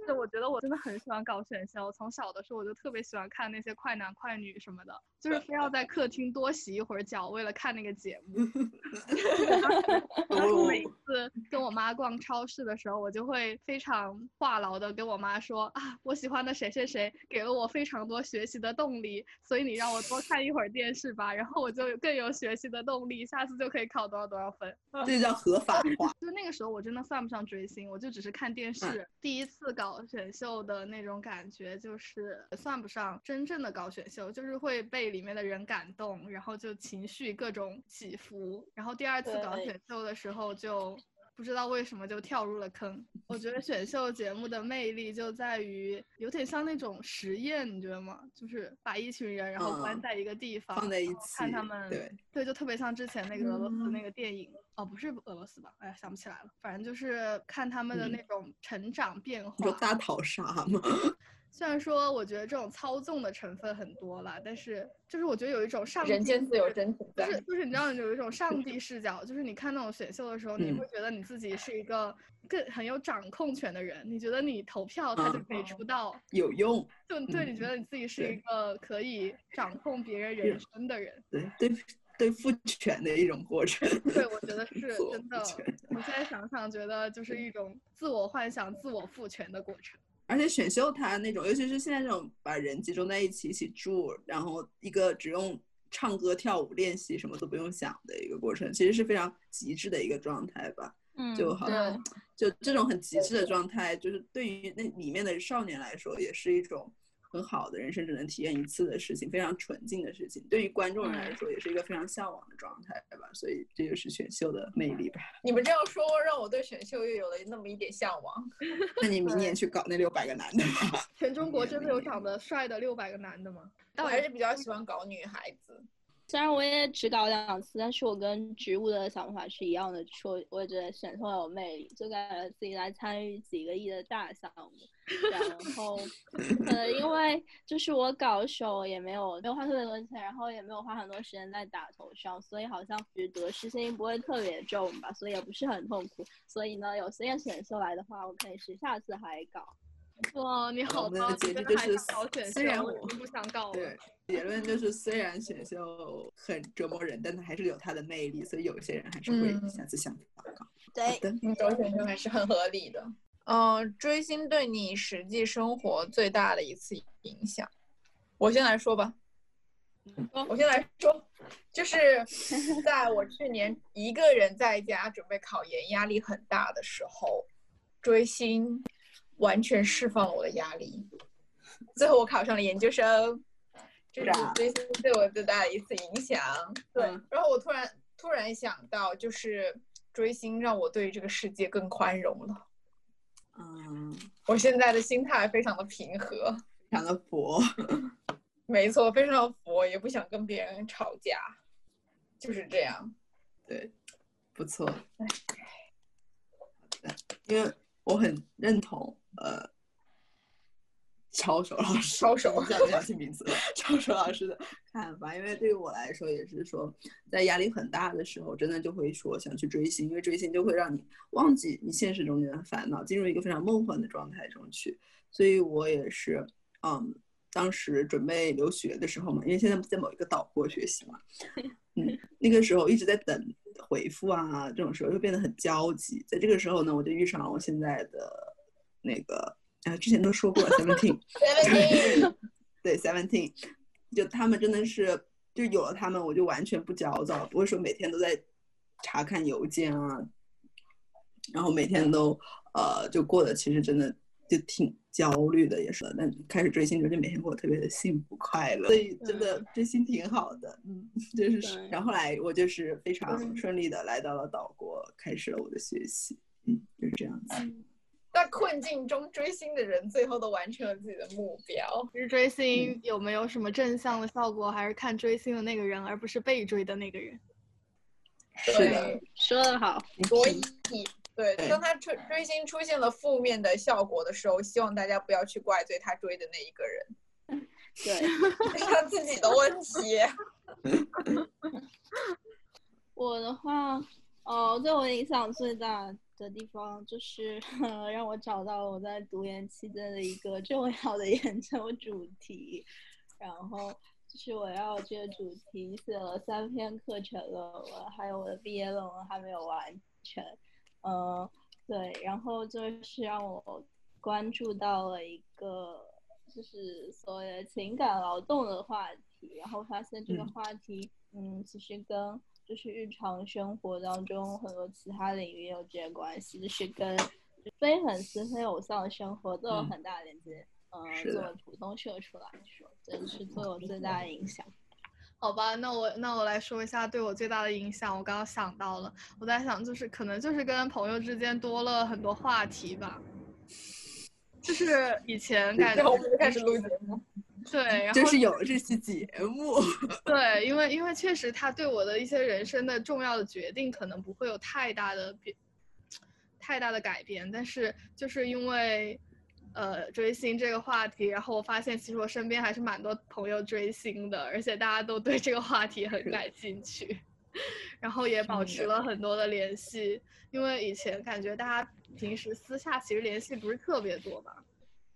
是，我觉得我真的很喜欢搞选秀。从小的时候我就特别喜欢看那些快男快女什么的，就是非要在客厅多洗一会儿脚，为了看那个节目。然后每次跟我妈逛超市的时候，我就会非常话痨的跟我妈说啊，我喜欢的谁谁谁给了我非常多学习的动力，所以你让我多看一会儿电视吧，然后我就更有学习的动力，下次就可以考多少多少分。这叫合法化。就那个时候我真的算不上追星，我就只是看电视。第一次搞。选秀的那种感觉，就是算不上真正的搞选秀，就是会被里面的人感动，然后就情绪各种起伏。然后第二次搞选秀的时候就。不知道为什么就跳入了坑。我觉得选秀节目的魅力就在于有点像那种实验，你觉得吗？就是把一群人然后关在一个地方，放在一起看他们，对对，就特别像之前那个俄罗斯那个电影哦，不是俄罗斯吧？哎呀，想不起来了。反正就是看他们的那种成长变化。你说大逃杀吗？虽然说我觉得这种操纵的成分很多了，但是就是我觉得有一种上人间自有真情在，就是就是你知道有一种 上帝视角，就是你看那种选秀的时候，你会觉得你自己是一个更很有掌控权的人，你觉得你投票他就可以出道，有用，就对你觉得你自己是一个可以掌控别人人生的人，对对对，赋权的一种过程。对，我觉得 是真的。我现在想想，觉得就是一种自我幻想、自我赋权的过程。而且选秀它那种，尤其是现在这种把人集中在一起一起住，然后一个只用唱歌跳舞练习，什么都不用想的一个过程，其实是非常极致的一个状态吧。嗯，就好像，就这种很极致的状态，就是对于那里面的少年来说，也是一种。很好的人生只能体验一次的事情，非常纯净的事情，对于观众人来说也是一个非常向往的状态，对吧？所以这就是选秀的魅力吧。你们这样说，让我对选秀又有了那么一点向往。那你明年去搞那六百个男的吗。全中国真的有 长得帅的六百个男的吗？但我还是比较喜欢搞女孩子。虽然我也只搞两次，但是我跟植物的想法是一样的，说我也觉得选秀有魅力，就感觉自己来参与几个亿的大项目，然后 可能因为就是我搞手也没有没有花特别多钱，然后也没有花很多时间在打头上，所以好像觉得失心不会特别重吧，所以也不是很痛苦。所以呢，有实验选秀来的话，我可以是下次还搞。哇，你好的结局就是，虽然我不想搞对，结论就是虽然选秀很折磨人，但它还是有它的魅力，所以有些人还是会下次想搞。对，搞选秀还是很合理的。嗯，追星对你实际生活最大的一次影响，我先来说吧。我先来说，就是在我去年一个人在家准备考研，压力很大的时候，追星。完全释放了我的压力，最后我考上了研究生，这是追星对我最大的一次影响。对，然后我突然突然想到，就是追星让我对这个世界更宽容了。嗯，我现在的心态非常的平和，非常的佛。没错，非常的佛，也不想跟别人吵架，就是这样。对，不错。因为我很认同。呃，抄手老师，抄手叫不想名字，抄手老师的看法，因为对于我来说，也是说，在压力很大的时候，真的就会说想去追星，因为追星就会让你忘记你现实中间的烦恼，进入一个非常梦幻的状态中去。所以我也是，嗯，当时准备留学的时候嘛，因为现在在某一个岛国学习嘛，嗯，那个时候一直在等回复啊，这种时候就变得很焦急。在这个时候呢，我就遇上了我现在的那个，呃，之前都说过 Seventeen，对 Seventeen，就他们真的是，就有了他们，我就完全不焦躁，不会说每天都在查看邮件啊，然后每天都呃就过得其实真的就挺焦虑的，也是。但开始追星之后，就每天过得特别的幸福快乐，所以真的追星挺好的，嗯，就是。然后后来我就是非常顺利的来到了岛国，开始了我的学习，嗯，就是这样子。在困境中追星的人，最后都完成了自己的目标。其实追星有没有什么正向的效果，还是看追星的那个人，而不是被追的那个人。是的，说得好，所以，对，对当他追追星出现了负面的效果的时候，希望大家不要去怪罪他追的那一个人，对。这是他自己的问题。我的话，呃，对我影响最大的地方就是、呃、让我找到了我在读研期间的一个重要的研究主题，然后就是我要这个主题写了三篇课程论文，还有我的毕业论文还没有完成，嗯、对，然后就是让我关注到了一个就是所谓的情感劳动的话题，然后发现这个嗯。话题，嗯，其实跟就是日常生活当中很多其他领域有这些关系，就是跟非粉丝、非偶像的生活都有嗯很大的连接。嗯，作为普通社畜来说，这是对我最大的影响。好吧，那我那我来说一下对我最大的影响。我刚刚想到了，我在想就是可能就是跟朋友之间多了很多话题吧。就是以前感觉我们就开始录节目。对，然后就是有了这期节目，对，因为因为确实他对我的一些人生的重要的决定可能不会有太大的变，太大的改变，但是就是因为呃追星这个话题，然后我发现其实我身边还是蛮多朋友追星的，而且大家都对这个话题很感兴趣，然后也保持了。很多的联系，因为以前感觉大家平时私下其实联系不是特别多吧，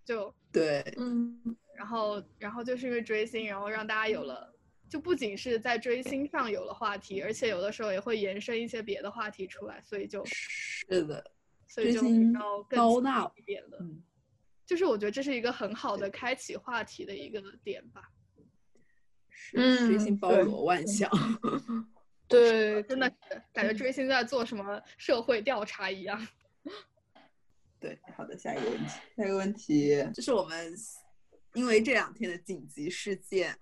就对，嗯，然后，然后就是因为追星，然后让大家有了，就不仅是在追星上有了话题，而且有的时候也会延伸一些别的话题出来，所以就是的，所以就比较更高大一点的。嗯，就是我觉得这是一个很好的开启话题的一个点吧。是追嗯星包罗万象，对，真的是感觉追星在做什么社会调查一样。对，好的，下一个问题，下一个问题这是我们因为这两天的紧急事件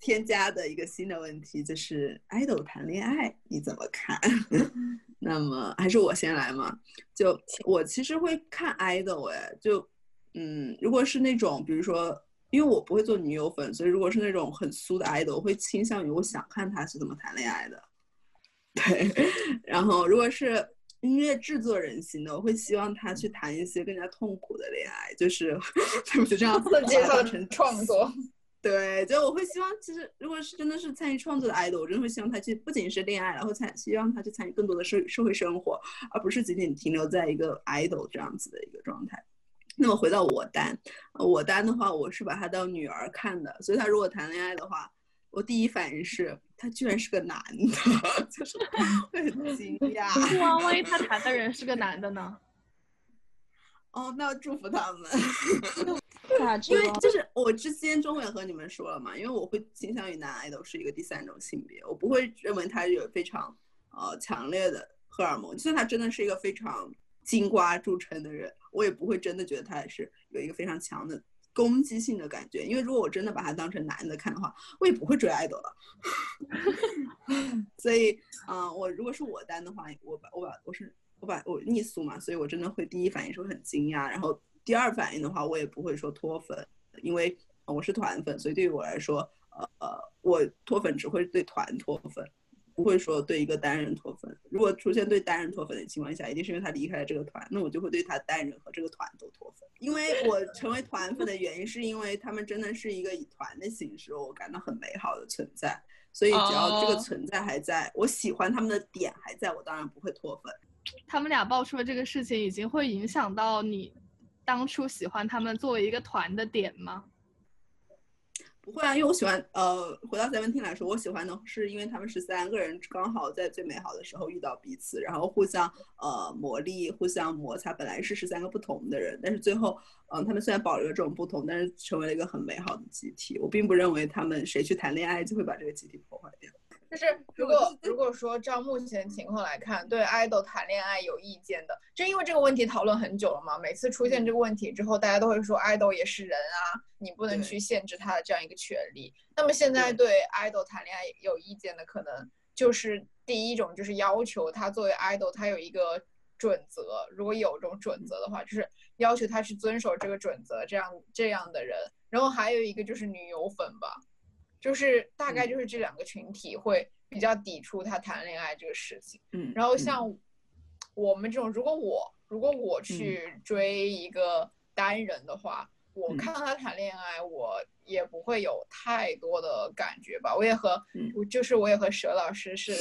添加的一个新的问题，就是 idol 谈恋爱你怎么看？那么还是我先来嘛？就我其实会看 idol 哎，就嗯，如果是那种比如说。因为我不会做女友粉，所以如果是那种很苏的 idol，我会倾向于我想看他是怎么谈恋爱的。对，然后如果是音乐制作人型的，我会希望他去谈一些更加痛苦的恋爱，就是 对不起，这样刺激他的把它当成创作。对，就我会希望，其实如果是真的是参与创作的 idol，我真的会希望他去不仅是恋爱，然后参希望他去参与更多的社社会生活，而不是仅仅停留在一个 idol 这样子的一个状态。那么回到我单，呃我单的话，我是把他当女儿看的，所以他如果谈恋爱的话，我第一反应是他居然是个男的，就是 会很惊讶。不啊？万一他谈的人是个男的呢？哦，那祝福他们。因为就是我之前中午也和你们说了嘛，因为我会倾向于男 idol 是一个第三种性别，我不会认为他有非常呃强烈的荷尔蒙，就算他真的是一个非常金瓜著称的人，我也不会真的觉得他是有一个非常强的攻击性的感觉，因为如果我真的把他当成男的看的话，我也不会追爱豆了。所以，嗯、我如果是我单的话，我把我把我是我把我逆俗嘛，所以我真的会第一反应是很惊讶，然后第二反应的话，我也不会说脱粉，因为我是团粉，所以对于我来说，呃呃，我脱粉只会对团脱粉，不会说对一个单人脱粉。如果出现对单人脱粉的情况下，一定是因为他离开了这个团，那我就会对他单人和这个团都脱粉。因为我成为团粉的原因，是因为他们真的是一个以团的形式，我感到很美好的存在。所以只要这个哦存在还在，我喜欢他们的点还在，我当然不会脱粉。他们俩爆出了这个事情，已经会影响到你当初喜欢他们作为一个团的点吗？不会啊，因为我喜欢呃，回到 Seventeen 来说，我喜欢的是因为他们是三个人刚好在最美好的时候遇到彼此，然后互相呃磨砺、互相摩擦。本来是十三个不同的人，但是最后嗯、他们虽然保留了这种不同，但是成为了一个很美好的集体。我并不认为他们谁去谈恋爱就会把这个集体破坏掉。就是如果如果说照目前情况来看，对 idol 谈恋爱有意见的，就因为这个问题讨论很久了嘛。每次出现这个问题之后，大家都会说 idol 也是人啊，你不能去限制他的这样一个权利。那么现在对 idol 谈恋爱有意见的，可能就是第一种就是要求他作为 idol，他有一个准则，如果有这种准则的话，就是要求他去遵守这个准则，这样这样的人。然后还有一个就是女友粉吧，就是大概就是这两个群体会比较抵触他谈恋爱这个事情。嗯，然后嗯像我们这种，如果我如果我去追一个单人的话，我嗯看到他谈恋爱，我也不会有太多的感觉吧。我也和嗯我就是我也和佘老师是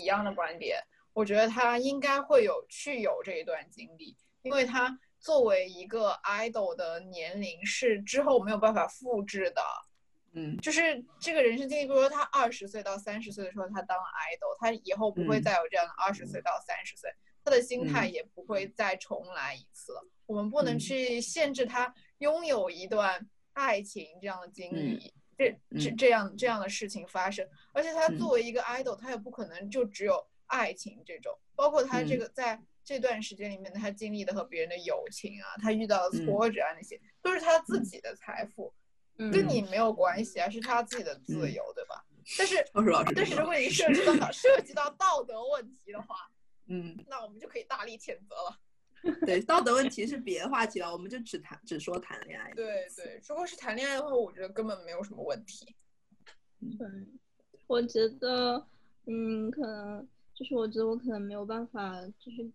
一样的观点，我觉得他应该会有去有这一段经历，因为他作为一个 idol 的年龄是之后没有办法复制的。嗯。就是这个人生经历，比如说他二十岁到三十岁的时候，他当 idol，他以后不会嗯。再有这样的二十岁到三十岁，他的心态嗯也不会再重来一次了。我们不能嗯。去限制他拥有一段爱情这样的经历，这这嗯。这样这样的事情发生。而且他嗯。作为一个 idol，他也不可能就只有爱情这种，包括他这嗯。个在这段时间里面，他经历的和别人的友情啊，他遇到的嗯。挫折啊那些，都是他自己的财富。嗯跟你没有关系啊，是他自己的自嗯由，对吧？但是，但是如果你 涉及到涉及到道德问题的话，嗯，那我们就可以大力谴责了。对，道德问题是别的话题了，我们就只谈只说谈恋爱。对对，如果是谈恋爱的话，我觉得根本没有什么问题。对，我觉得，嗯，可能就是我觉得我可能没有办法，就是，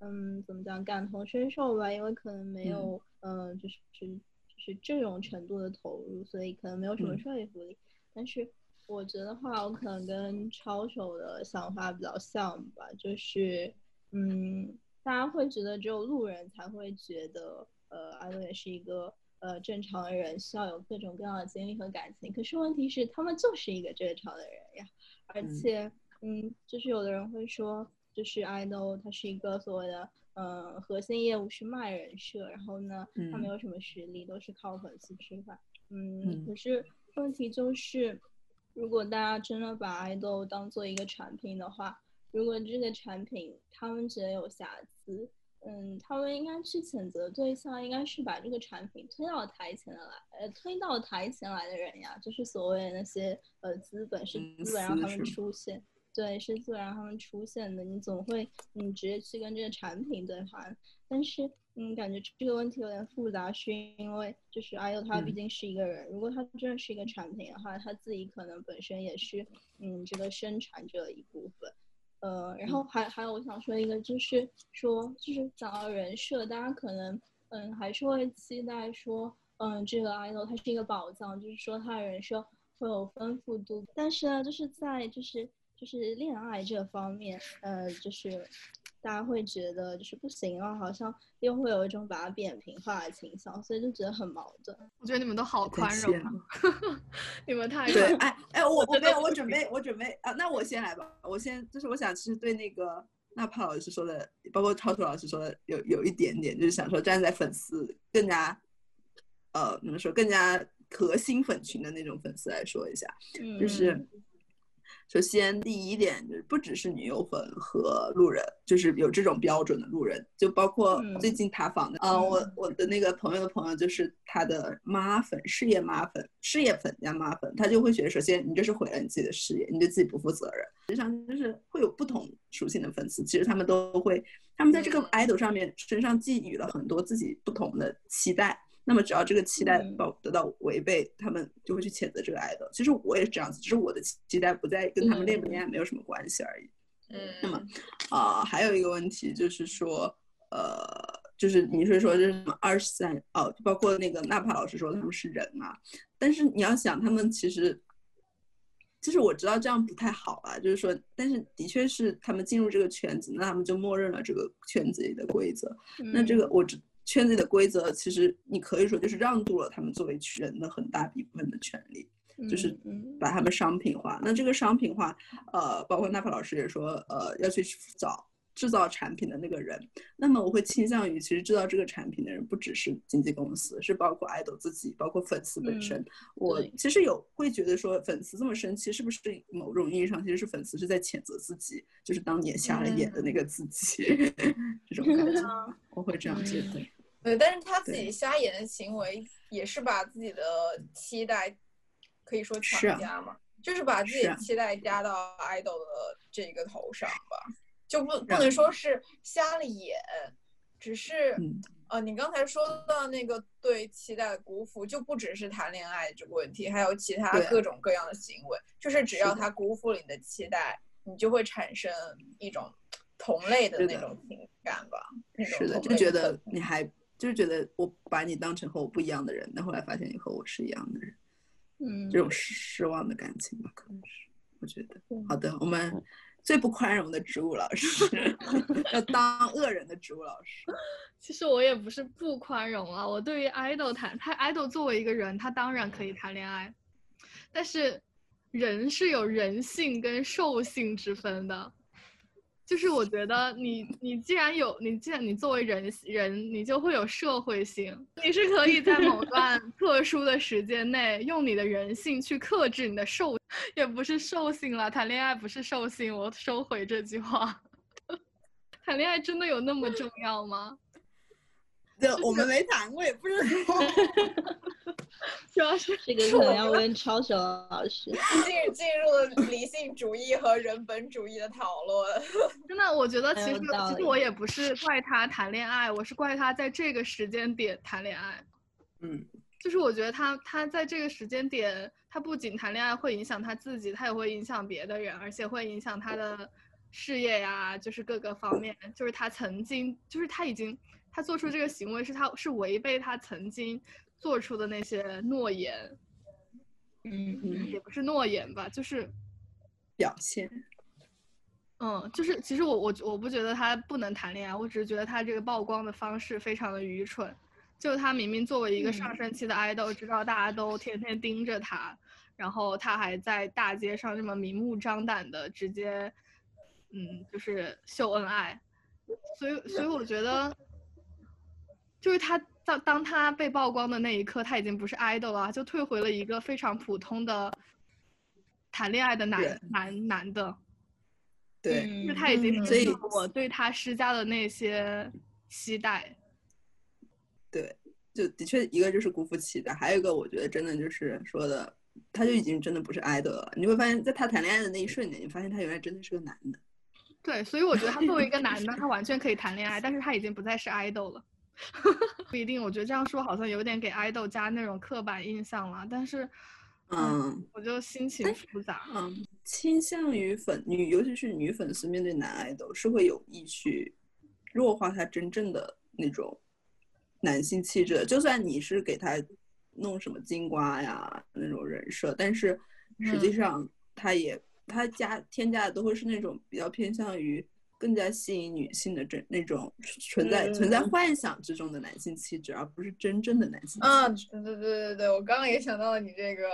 嗯，怎么讲，感同身受吧，因为可能没有，嗯、就是就是这种程度的投入，所以可能没有什么嗯说服力。但是我觉得话，我可能跟超手的想法比较像吧，就是，嗯，大家会觉得只有路人才会觉得，呃，阿伦也是一个呃正常的人，需要有各种各样的经历和感情。可是问题是，他们就是一个正常的人呀，而嗯且，嗯，就是有的人会说，就是 I know 他是一个所谓的，嗯，核心业务是卖人设，然后呢，他没嗯。有什么实力，都是靠粉丝吃饭。嗯嗯，可是问题就是，如果大家真的把爱豆当做一个产品的话，如果这个产品他们觉得有瑕疵，嗯，他们应该去谴责对象应该是把这个产品推到台前的来，呃，推到台前来的人呀，就是所谓的那些呃资本是资本让他们出现，对，是资本让他们出现的，你总会你直接去跟这个产品对话，但是嗯，感觉这个问题有点复杂，是因为就是阿优他毕嗯。竟是一个人，如果他真的是一个产品的话，他自己可能本身也是嗯这个生产者一部分。呃，然后还还有我想说一个，就是说就是讲到人设，大家可能嗯还是会期待说，嗯这个 idol 它是一个宝藏，就是说他的人设会有丰富度，但是呢，就是在就是就是恋爱这方面，呃，就是大家会觉得就是不行啊，好像又会有一种把它扁平化的倾向，所以就觉得很矛盾。我觉得你们都好宽容啊你们太对，宽容哎哎，我我没有，我准备我准备啊，那我先来吧，我先就是我想其实对那个纳帕老师说的，包括超图老师说的，有有一点点就是想说站在粉丝更加，呃，怎么说更加核心粉群的那种粉丝来说一下，嗯，就是首先第一点就是不只是女友粉和路人，就是有这种标准的路人，就包括嗯最近塌房的，呃，我我的那个朋友的朋友就是他的妈粉，事业妈粉，事业粉加妈粉，他就会觉得，首先你这是毁了你自己的事业，你对自己不负责任。实际上就是会有不同属性的粉丝，其实他们都会，他们在这个嗯 idol 上面身上寄予了很多自己不同的期待。那么只要这个期待嗯到得到违背，他们就会去谴责这个 idol。其实我也是这样子，只是我的期待不在跟他们恋不恋爱没有什么关系而已。嗯那么嗯，啊、还有一个问题就是说，呃，就是你是说这是什么二十三哦，包括那个纳帕老师说他们是人嘛，但是你要想他们其实，其实我知道这样不太好啊，就是说，但是的确是他们进入这个圈子，那他们就默认了这个圈子里的规则。那这嗯个我只圈子里的规则，其实你可以说就是让渡了他们作为人的很大一部分的权利。就是嗯把他们商品化。那这个商品化，呃，包括娜帕老师也说，呃，要去找制造产品的那个人。那么我会倾向于，其实制造这个产品的人不只是经纪公司，是包括 idol 自己，包括粉丝本身。我其实有会觉得说，粉丝这么生气，是不是某种意义上其实是粉丝是在谴责自己，就是当年瞎了眼的那个自己，这种感觉，我会这样觉得。对，但是他自己瞎眼的行为也是把自己的期待，可以说强加嘛，就是把自己的期待加到 idol 的这个头上吧，就不不啊能说是瞎了眼，只是、嗯。呃，你刚才说到那个对期待的辜负，就不只是谈恋爱这个问题，还有其他各种各样的行为，就是只要他辜负了你的期待，你就会产生一种同类的那种情感吧，是的，就觉得你还就是觉得我把你当成和我不一样的人，但后来发现你和我是一样的人，嗯这种失望的感情吧，可能是我觉得。嗯好的，我们最不宽容的植物老师，要当恶人的植物老师。其实我也不是不宽容啊，我对于 idol 谈，他 idol 作为一个人，他当然可以谈恋爱，但是人是有人性跟兽性之分的。就是我觉得你你既然有你既然你作为人人，你就会有社会性，你是可以在某段 特殊的时间内，用你的人性去克制你的兽，也不是兽性了。谈恋爱不是兽性，我收回这句话。谈恋爱真的有那么重要吗？这 我们没谈过，也不知道。主要是这个可能要问超雄老师。进进入了理性主义和人本主义的讨论。真的，我觉得其实其实我也不是怪他谈恋爱，我是怪他在这个时间点谈恋爱。嗯，就是我觉得他他在这个时间点，他不仅谈恋爱会影响他自己，他也会影响别的人，而且会影响他的事业呀，就是各个方面。就是他曾经，就是他已经他做出这个行为是他是违背他曾经做出的那些诺言，嗯嗯也不是诺言吧，就是表现。嗯，就是其实我我我不觉得他不能谈恋爱，我只是觉得他这个曝光的方式非常的愚蠢。就他明明作为一个上升期的 idol，、知道大家都天天盯着他，然后他还在大街上这么明目张胆的直接，嗯，就是秀恩爱。所以所以我觉得，就是他当当他被曝光的那一刻，他已经不是 idol 了，就退回了一个非常普通的谈恋爱的男男男的。对，就是他已经所以我对他施加的那些期待。对，就的确一个就是辜负期待，还有一个我觉得真的就是说的，他就已经真的不是 idol 了。你会发现在他谈恋爱的那一瞬间，你发现他原来真的是个男的。对，所以我觉得他作为一个男的，他完全可以谈恋爱，但是他已经不再是 idol 了。不一定，我觉得这样说好像有点给 idol 加那种刻板印象了，但是，嗯我就心情复杂。嗯，倾向于粉女，尤其是女粉丝面对男 idol 是会有意去弱化他真正的那种男性气质的。就算你是给他弄什么金瓜呀那种人设，但是实际嗯上他也他加添加的都会是那种比较偏向于更加吸引女性的这那种存在存在嗯幻想之中的男性气质，而不是真正的男性气嗯，质。对对对对对，我刚刚也想到了你这个，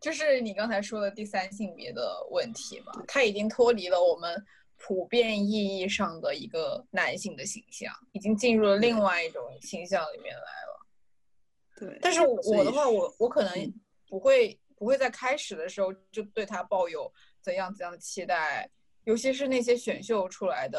就是你刚才说的第三性别的问题嘛，它已经脱离了我们普遍意义上的一个男性的形象，已经进入了另外一种形象里面来了。对，但是我的话，我我可能嗯不会不会在开始的时候就对他抱有怎样怎样的期待，尤其是那些选秀出来的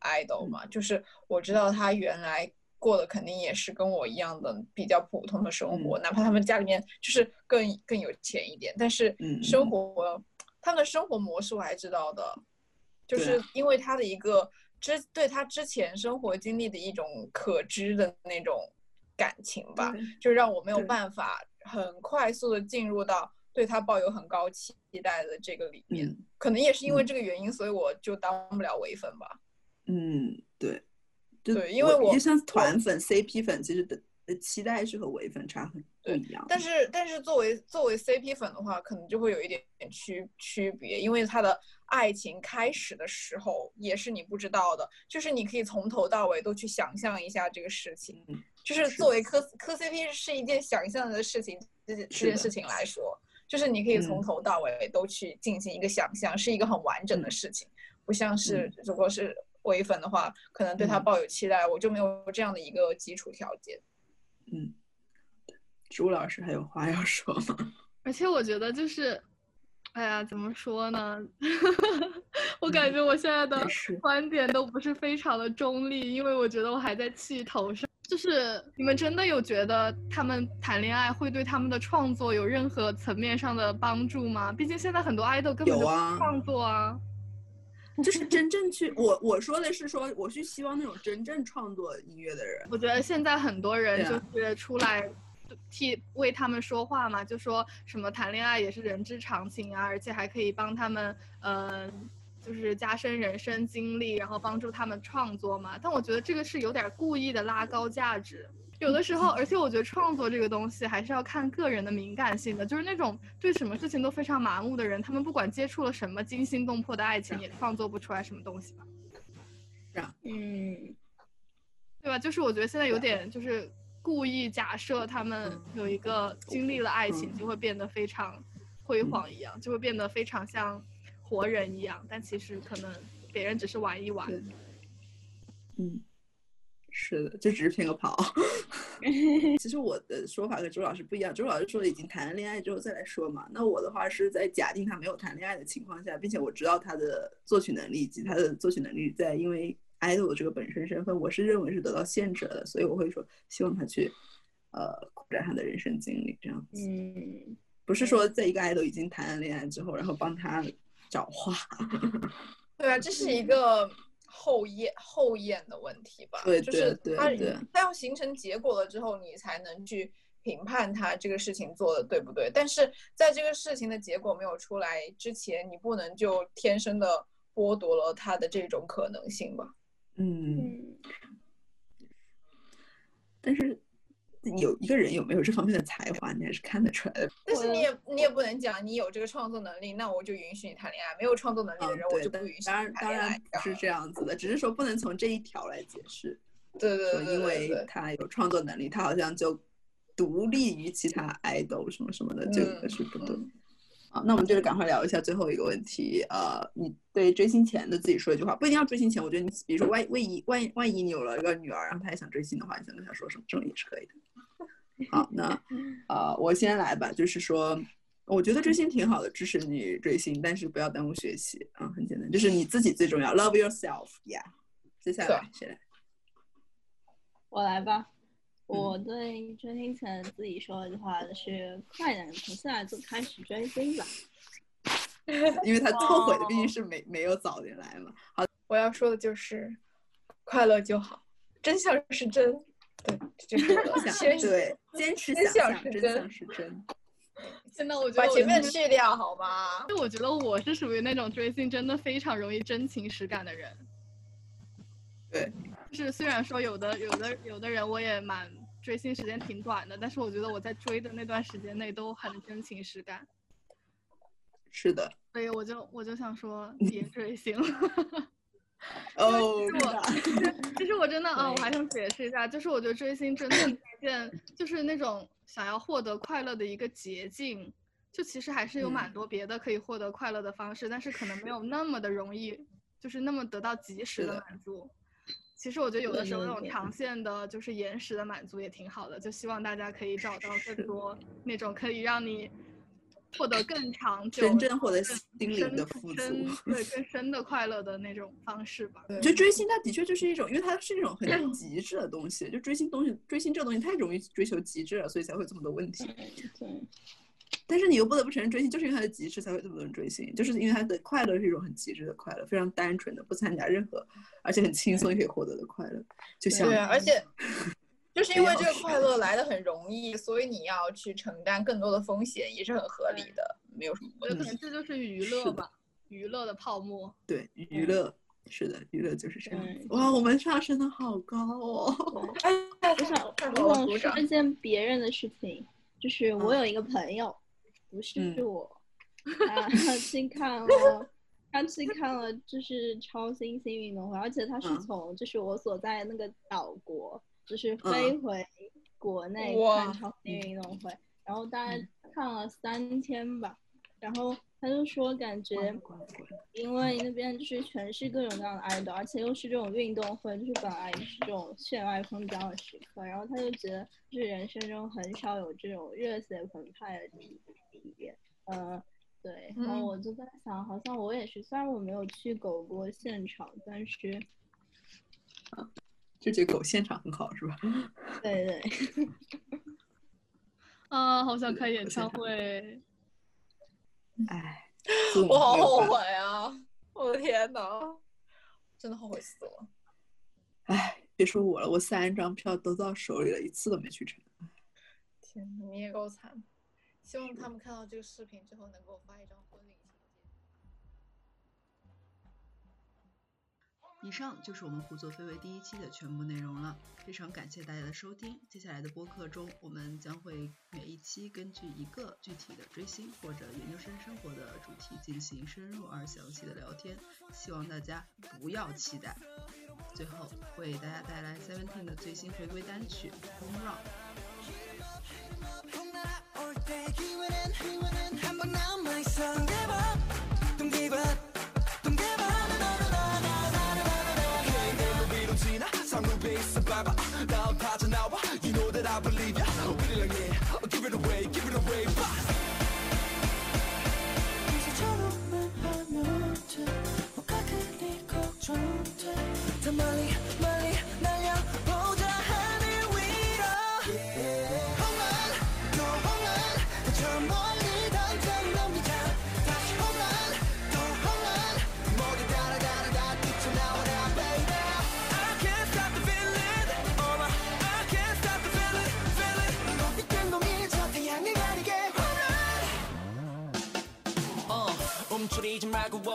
idol 嘛，就是我知道他原来过的肯定也是跟我一样的比较普通的生活，哪怕他们家里面就是更更有钱一点，但是嗯生活、他们的生活模式我还知道的，就是因为他的一个之对他之前生活经历的一种可知的那种感情吧，就让我没有办法很快速的进入到对他抱有很高期待的这个里面。嗯可能也是因为嗯这个原因，所以我就当不了唯粉吧。嗯，对，对因为我就像团粉、CP 粉，其实的的期待是和唯粉差很不对一样的。但是但是作为作为 CP 粉的话，可能就会有一点点区区别，因为他的爱情开始的时候也是你不知道的，就是你可以从头到尾都去想象一下这个事情。嗯就是是作为磕磕 CP 是一件想象的事情，这件这件事情来说，就是你可以从嗯头到尾都去进行一个想象，是一个很完整的事情，不像是如果是唯粉的话，可能对他嗯抱有期待，我就没有这样的一个基础条件。嗯，朱老师还有话要说吗？而且我觉得就是，哎呀，怎么说呢？我感觉我现在的观点都不是非常的中立，因为我觉得我还在气头上。就是你们真的有觉得他们谈恋爱会对他们的创作有任何层面上的帮助吗？毕竟现在很多爱豆根本就不创作啊。就是真正去我我说的是说，我是希望那种真正创作音乐的人。我觉得现在很多人就是出来替为他们说话嘛，就说什么谈恋爱也是人之常情啊，而且还可以帮他们，呃，就是加深人生经历，然后帮助他们创作嘛。但我觉得这个是有点故意的拉高价值。有的时候，而且我觉得创作这个东西还是要看个人的敏感性的，就是那种对什么事情都非常麻木的人，他们不管接触了什么惊心动魄的爱情，也创作不出来什么东西吧。嗯，对吧？就是我觉得现在有点就是故意假设他们有一个经历了爱情，就会变得非常辉煌一样，就会变得非常像活人一样，但其实可能别人只是玩一玩。嗯，是的，就只是骗个跑。其实我的说法跟周老师不一样，周老师说已经谈了恋爱之后再来说嘛。那我的话是在假定他没有谈恋爱的情况下，并且我知道他的作曲能力以及他的作曲能力在因为 idol 这个本身身份，我是认为是得到限制了的，所以我会说希望他去呃扩展他的人生经历，这样子。嗯，不是说在一个 idol 已经谈了恋爱之后，然后帮他找话。对啊，这是一个后验后验的问题吧？对就是它对对它要形成结果了之后，你才能去评判他这个事情做的对不对。但是在这个事情的结果没有出来之前，你不能就天生的剥夺了他的这种可能性吧？嗯，嗯，但是有一个人有没有这方面的才华，你还是看得出来的。但是你也你也不能讲你有这个创作能力，那我就允许你谈恋爱；没有创作能力的嗯人，，我就不允许当然当你谈恋爱然。不是这样子的，只是说不能从这一条来解释，对对对因为。他有创作能力，他好像就独立于其他 idol 什么什么的，这个嗯是不对。嗯好，那我们就是赶快聊一下最后一个问题。呃，你对追星前的自己说一句话，不一定要追星前。我觉得你，比如说万万一万一万一你有了一个女儿，然后她也想追星的话，你想跟她说什么，这种也是可以的。好，那呃，我先来吧，就是说，我觉得追星挺好的，支持你追星，但是不要耽误学习啊，很简单，就是你自己最重要，love yourself，yeah。接下来谁来？我来吧。我对追星前自己说的一句话是：快点从现在就开始追星吧。因为他后悔的毕竟是没没有早点来嘛。好，我要说的就是快乐就好，真相是真。对，就是我想对，坚持真想象，真相是真相是真。现在我觉得把前面去掉好吗？就我觉得我是属于那种追星真的非常容易真情实感的人。对，就是虽然说有的有的有的人我也蛮追星时间挺短的，但是我觉得我在追的那段时间内都很真情实感，是的。所以我就我就想说 别追星了。哦，其实我真的啊，我还想解释一下，就是我觉得追星真的是一件，就是那种想要获得快乐的一个捷径。就其实还是有蛮嗯多别的可以获得快乐的方式，但是可能没有那么的容易，就是那么得到及时的满足。其实我觉得有的时候那种长线的，就是延时的满足也挺好的。就希望大家可以找到更多那种可以让你获得更长久、真正获得更心灵深的富深足。对更深的快乐的那种方式吧。我觉得追星它的确就是一种，因为它是一种很极致的东西。就追星东西，追星这个东西太容易追求极致了，所以才会这么多问题。对，但是你又不得不承认，追星就是因为它的极致才会这么多人追星，就是因为它的快乐是一种很极致的快乐，非常单纯的，不参加任何，而且很轻松也可以获得的快乐。就像对啊，而且 就是因为这个快乐来的很容易，所以你要去承担更多的风险，也是很合理的，没有什么问题。我觉得可能这就是娱乐吧，娱乐的泡沫。对娱乐，是的，娱乐就是这样子。哇，我们上升的好高哦！哎，我想我想说！一件别人的事情，就是我嗯有一个朋友，不是嗯。我，他去看了，他去看了就是超新星运动会，而且他是嗯。从就是我所在那个岛国，就是嗯。飞回国内看超新星运动会。然后大概看了三天吧，然后他就说感觉，因为那边就是全是各种各样的 idol，而且又是这种运动会，就是本来是这种血脉喷张的时刻，然后他就觉得就是人生中很少有这种热血澎湃的体体验，嗯。对，然后我就在想，好像我也是，虽然我没有去狗过现场，但是，就觉得狗现场很好，是吧？对 对。啊，好想开演唱会！哎，我好后悔啊！我的天呐，真的后悔死了！哎，别说我了，我三张票都到手里了，一次都没去成。天，你也够惨。希望他们看到这个视频之后，能给我发一张婚礼以上就是我们胡作非为第一期的全部内容了，非常感谢大家的收听。接下来的播客中，我们将会每一期根据一个具体的追星或者研究生生活的主题进行深入而详细的聊天，希望大家不要期待。最后为大家带来 Seventeen 的最新回归单曲《Home Run》。now I'm tired now You know that I believe ya.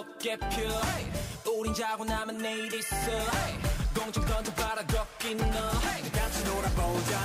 어깨 펴. 우린 자고 나면 내일 있어. 공중 던져봐라 걷긴 너. 같이 놀아보자